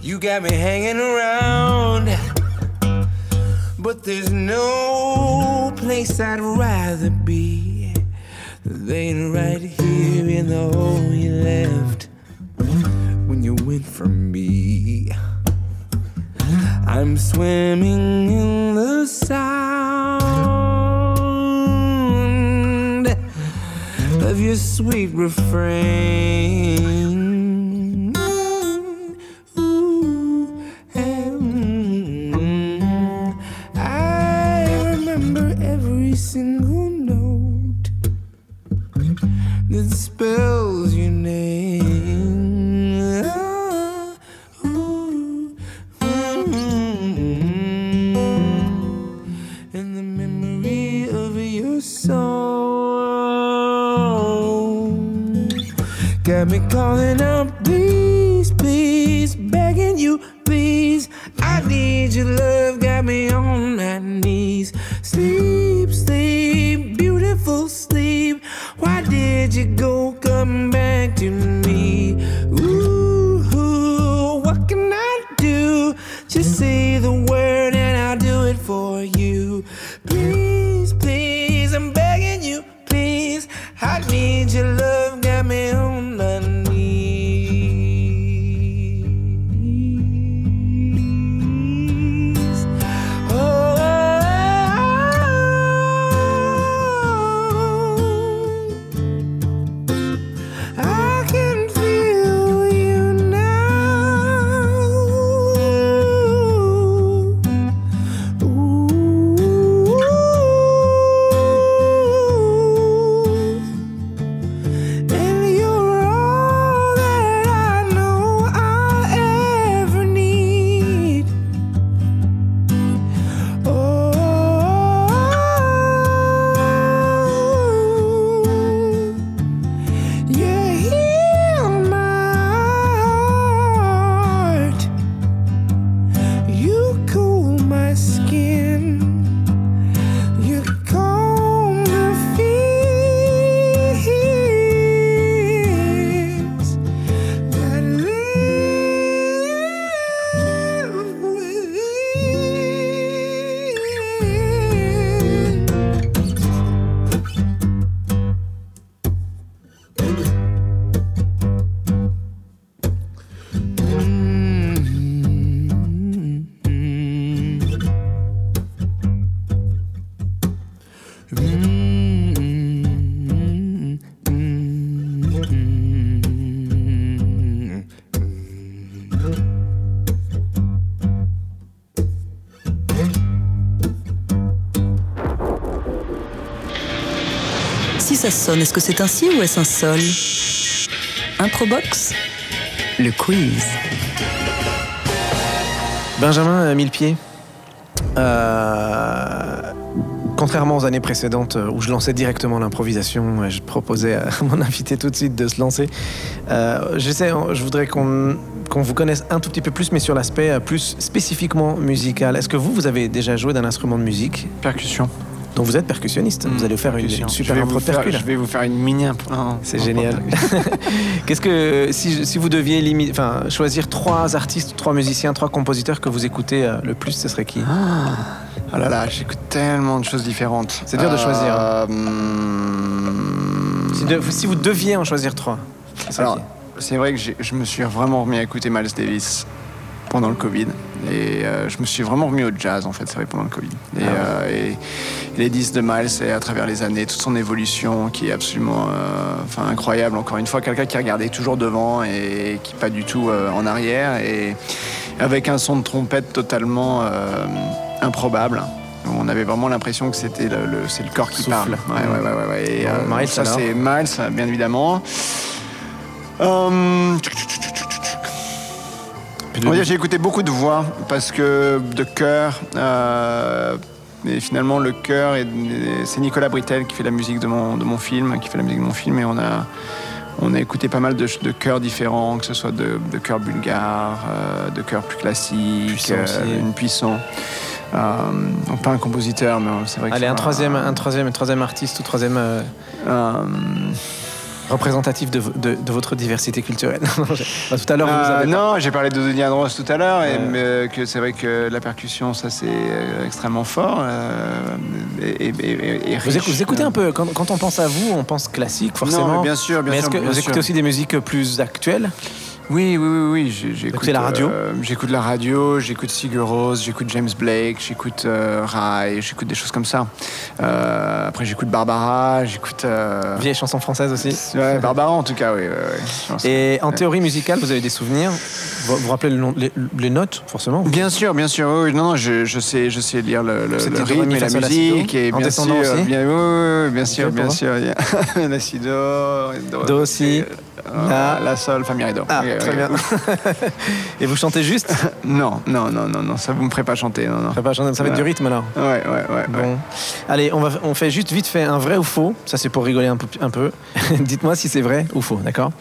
You got me hanging around, but there's no place I'd rather be than right here in the hole you left when you went from me. I'm swimming in the sound of your sweet refrain. Calling out, Est-ce que c'est un si ou est-ce un sol Improbox Le quiz. Benjamin euh, Millepied, euh, contrairement aux années précédentes euh, où je lançais directement l'improvisation, euh, je proposais à mon invité tout de suite de se lancer. Euh, j'essaie, je voudrais qu'on qu'on vous connaisse un tout petit peu plus, mais sur l'aspect plus spécifiquement musical. Est-ce que vous, vous avez déjà joué d'un instrument de musique? Percussion. Dont vous êtes percussionniste Vous allez faire une, super impro percu. Je vais vous faire une mini impro. non, C'est génial. Qu'est-ce que si, si vous deviez enfin, choisir trois artistes, trois musiciens, trois compositeurs que vous écoutez euh, le plus, ce serait qui? Ah là là, j'écoute tellement de choses différentes. C'est dur de choisir, hein. Euh, si, de- si vous deviez en choisir trois, Alors, c'est vrai que je me suis vraiment remis à écouter Miles Davis pendant le Covid. Et euh, je me suis vraiment remis au jazz, en fait, c'est vrai, pendant le Covid. Et, Ah ouais. euh, et- et les disques de Miles, et à travers les années, toute son évolution qui est absolument euh, enfin, incroyable. Encore une fois, quelqu'un qui regardait toujours devant et qui pas du tout en arrière. Et avec un son de trompette totalement improbable. On avait vraiment l'impression que c'était le, le- c'est le corps qui Souffle. parle. Ouais, ouais, ouais, ouais, ouais. Et, Miles, ça, c'est Miles, bien évidemment. Euh, j'ai écouté beaucoup de voix parce que de chœur. euh, et finalement, le chœur, et- c'est Nicolas Britel qui fait la musique de mon, de mon film, qui fait la musique de mon film, et on a, on a écouté pas mal de, de chœurs différents, que ce soit de, de chœurs bulgares, euh, de chœurs plus classiques, Puissants aussi. une puissant. Euh, donc pas un compositeur, mais c'est vrai que Allez, un troisième, un troisième, un troisième artiste ou troisième euh, euh, représentatif de, de- de votre diversité culturelle. Tout à l'heure, vous Euh, non, j'ai parlé de Denis Andros tout à l'heure, et mais, euh, que c'est vrai que la percussion, ça c'est euh, extrêmement fort euh, et, et- et- et Vous, riche. écoutez, vous écoutez un peu, quand, quand on pense à vous, on pense classique forcément. Non, mais bien sûr, bien mais sûr. est-ce que bien vous sûr. écoutez aussi des musiques plus actuelles? Oui, oui, oui, J'écoute la radio euh, J'écoute la radio, j'écoute Sigur Rós, j'écoute James Blake, j'écoute euh, Rai, j'écoute des choses comme ça. Euh, après, j'écoute Barbara, j'écoute. euh, Vieille chanson française aussi Ouais, Barbara en tout cas, oui. Et en théorie musicale, vous avez des souvenirs? Vous vous rappelez le nom- les, les notes, forcément? Bien sûr, bien sûr. Oui, non, non, je, je sais, je sais lire le, le, le rythme et la musique et En bien sûr, aussi bien, bien sûr, bien sûr. il y a do, do, Do, si, euh, la. la sol, fa mi ré do. Ah, très bien. Et vous chantez juste Non, non, non, non, non, ça vous me ferez pas chanter, non, non. Ça va ça va être du rythme alors Ouais, ouais, ouais. ouais. Bon. Allez, on, va, on fait juste vite fait un vrai ou faux. Ça, c'est pour rigoler un peu. Un peu. Dites-moi si c'est vrai ou faux, d'accord?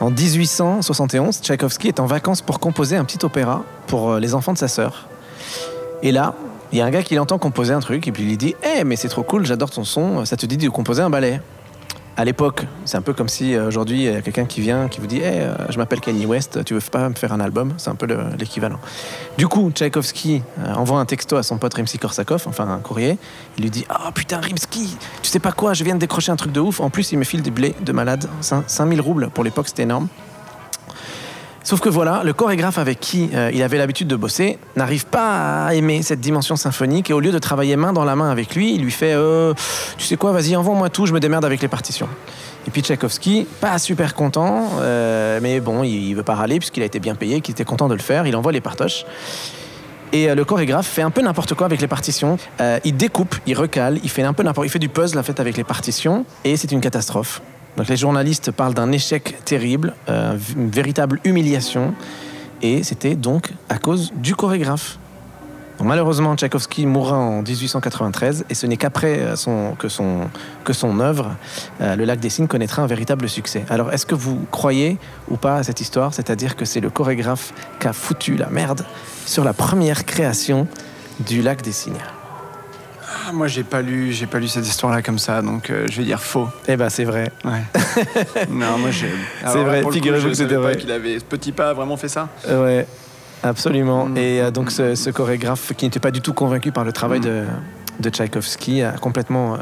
En 1871, Tchaïkovski est en vacances pour composer un petit opéra pour euh, les enfants de sa sœur. Et là, il y a un gars qui l'entend composer un truc et puis il lui dit Eh, mais c'est trop cool, j'adore ton son, ça te dit de composer un ballet à l'époque, c'est un peu comme si euh, aujourd'hui, il y a quelqu'un qui vient, qui vous dit hey, euh, Je m'appelle Kanye West, tu veux pas me faire un album? C'est un peu le- l'équivalent. Du coup, Tchaïkovski euh, envoie un texto à son pote Rimsky Korsakov, enfin un courrier. Il lui dit Ah putain, Rimsky, tu sais pas quoi, je viens de décrocher un truc de ouf. En plus, il me file du blé de malade. Cin- 5000 roubles pour l'époque, c'était énorme. Sauf que voilà, le chorégraphe avec qui euh, il avait l'habitude de bosser n'arrive pas à aimer cette dimension symphonique et au lieu de travailler main dans la main avec lui, il lui fait euh, Tu sais quoi, vas-y, envoie-moi tout, je me démerde avec les partitions. Et puis Tchaïkovski, pas super content, euh, mais bon, il, il veut pas râler puisqu'il a été bien payé, qu'il était content de le faire, il envoie les partoches. Et le chorégraphe fait un peu n'importe quoi avec les partitions. Il découpe, il recale, il fait un peu n'importe, il fait du puzzle en fait avec les partitions, et c'est une catastrophe. Les journalistes parlent d'un échec terrible, euh, une véritable humiliation, et c'était donc à cause du chorégraphe. Malheureusement, Tchaïkovski mourra en 1893, et ce n'est qu'après euh, son, que, son, œuvre, euh, Le Lac des Cygnes, connaîtra un véritable succès. Alors, est-ce que vous croyez ou pas à cette histoire? C'est-à-dire que c'est le chorégraphe qui a foutu la merde sur la première création du Lac des Cygnes Ah, moi, j'ai pas lu, j'ai pas lu cette histoire-là comme ça, donc euh, je vais dire faux. Eh ben, c'est vrai. Ouais. non, moi j'ai. C'est vrai, figurez-vous que c'était vrai. Qu'il avait ce petit pas a vraiment fait ça. Ouais, absolument. Mm. Et euh, donc ce, ce chorégraphe qui n'était pas du tout convaincu par le travail Mm. de, de Tchaïkovski a complètement euh,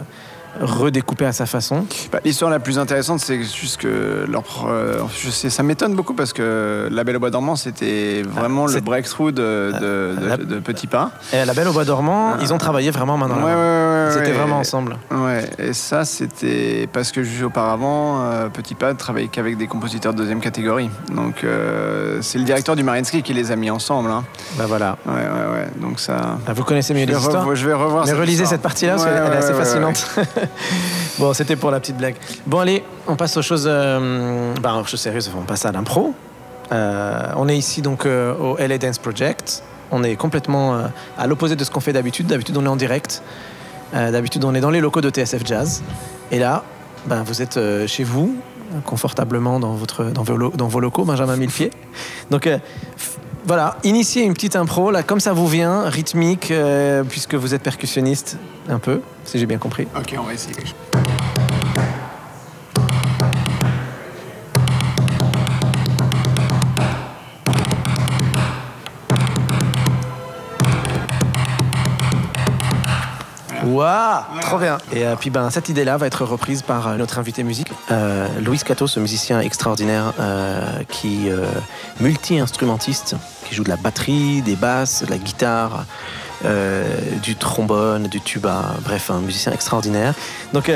redécoupé à sa façon. Bah, L'histoire la plus intéressante, c'est juste que leur, euh, je sais, ça m'étonne beaucoup parce que La Belle au Bois dormant, c'était vraiment c'est- le breakthrough de, de, de- la- de Petit Pas. Et La Belle au Bois dormant, Ah. ils ont travaillé vraiment main dans Ouais, ouais, ouais, Ils étaient ouais. vraiment ensemble. Ouais, et ça, c'était parce que juste auparavant, euh, Petit Pas travaillait qu'avec des compositeurs de deuxième catégorie. Donc, euh, c'est le directeur du Mariinsky qui les a mis ensemble. hein. Bah voilà. Ouais, ouais, ouais. Donc, ça. Ah, Vous connaissez mieux revo- je vais revoir Mais cette relisez cette partie-là parce qu'elle est assez fascinante. bon, c'était pour la petite blague. Bon, allez, on passe aux choses, euh, bah, aux choses sérieuses. On passe à l'impro. Euh, on est ici donc euh, au LA Dance Project. On est complètement à l'opposé de ce qu'on fait d'habitude. D'habitude, on est en direct. D'habitude, on est dans les locaux de TSF Jazz. Et là, ben, vous êtes chez vous, confortablement dans, votre, dans, vos, locaux, Benjamin Millepied. Donc voilà, initiez une petite impro, là, comme ça vous vient, rythmique, euh, puisque vous êtes percussionniste un peu, si j'ai bien compris. Ok, on va essayer Waouh, trop bien. Et euh, puis ben cette idée-là va être reprise par euh, notre invité musique, euh, Louis Cato, ce musicien extraordinaire qui multi-instrumentiste, qui joue de la batterie, des basses, de la guitare, du trombone, du tuba, bref, un musicien extraordinaire. Donc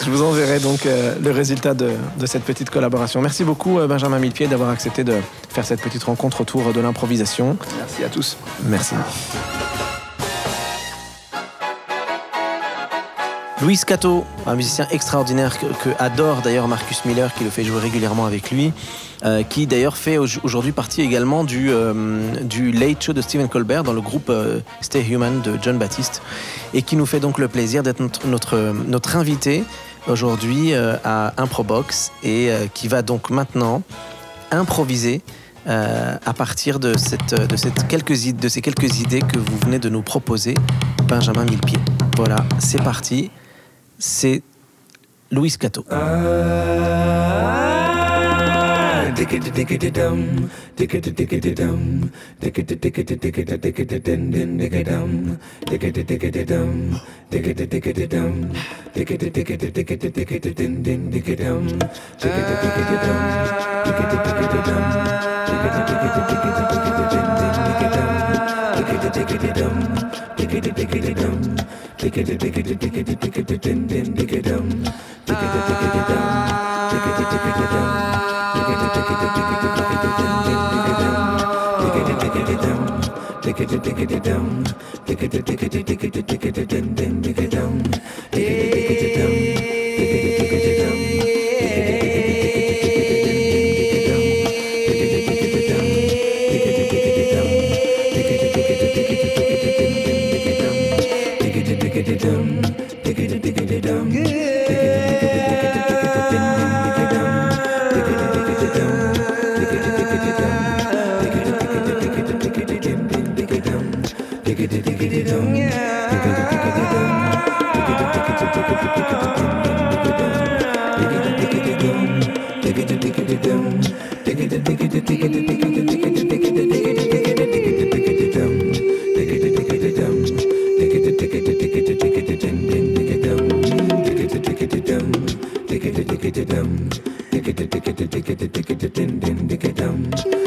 je vous enverrai donc le résultat de, de cette petite collaboration. Merci beaucoup Benjamin Millepied d'avoir accepté de faire cette petite rencontre autour de l'improvisation. Merci à tous. Merci. Louis Cato, un musicien extraordinaire que, adore d'ailleurs Marcus Miller, qui le fait jouer régulièrement avec lui, euh, qui d'ailleurs fait au- aujourd'hui partie également du, euh, du Late Show de Stephen Colbert dans le groupe euh, Stay Human de John Baptiste, et qui nous fait donc le plaisir d'être notre, notre, invité aujourd'hui à Improbox, et qui va donc maintenant improviser à partir de, cette, de, cette quelques, de ces quelques idées que vous venez de nous proposer, Benjamin Millepied. Voilà, c'est parti. C'est Louis Cato. Yeah. dum dum dum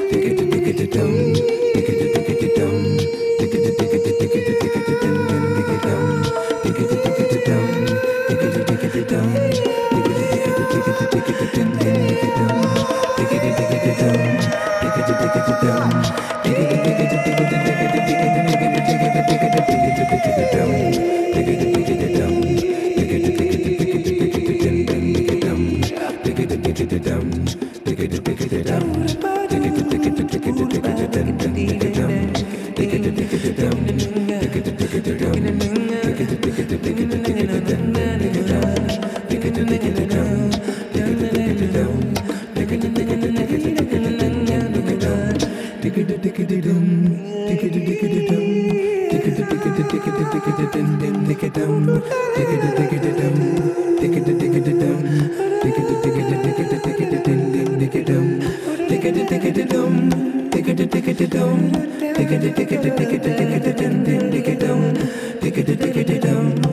down. Then then dig it down, dig it dig it down, dig it dig it down, dig it dig it dig it dig it then then dig it down, dig it dig it down, dig it dig it down, dig it dig it dig it dig it then then dig it down, dig it dig it down.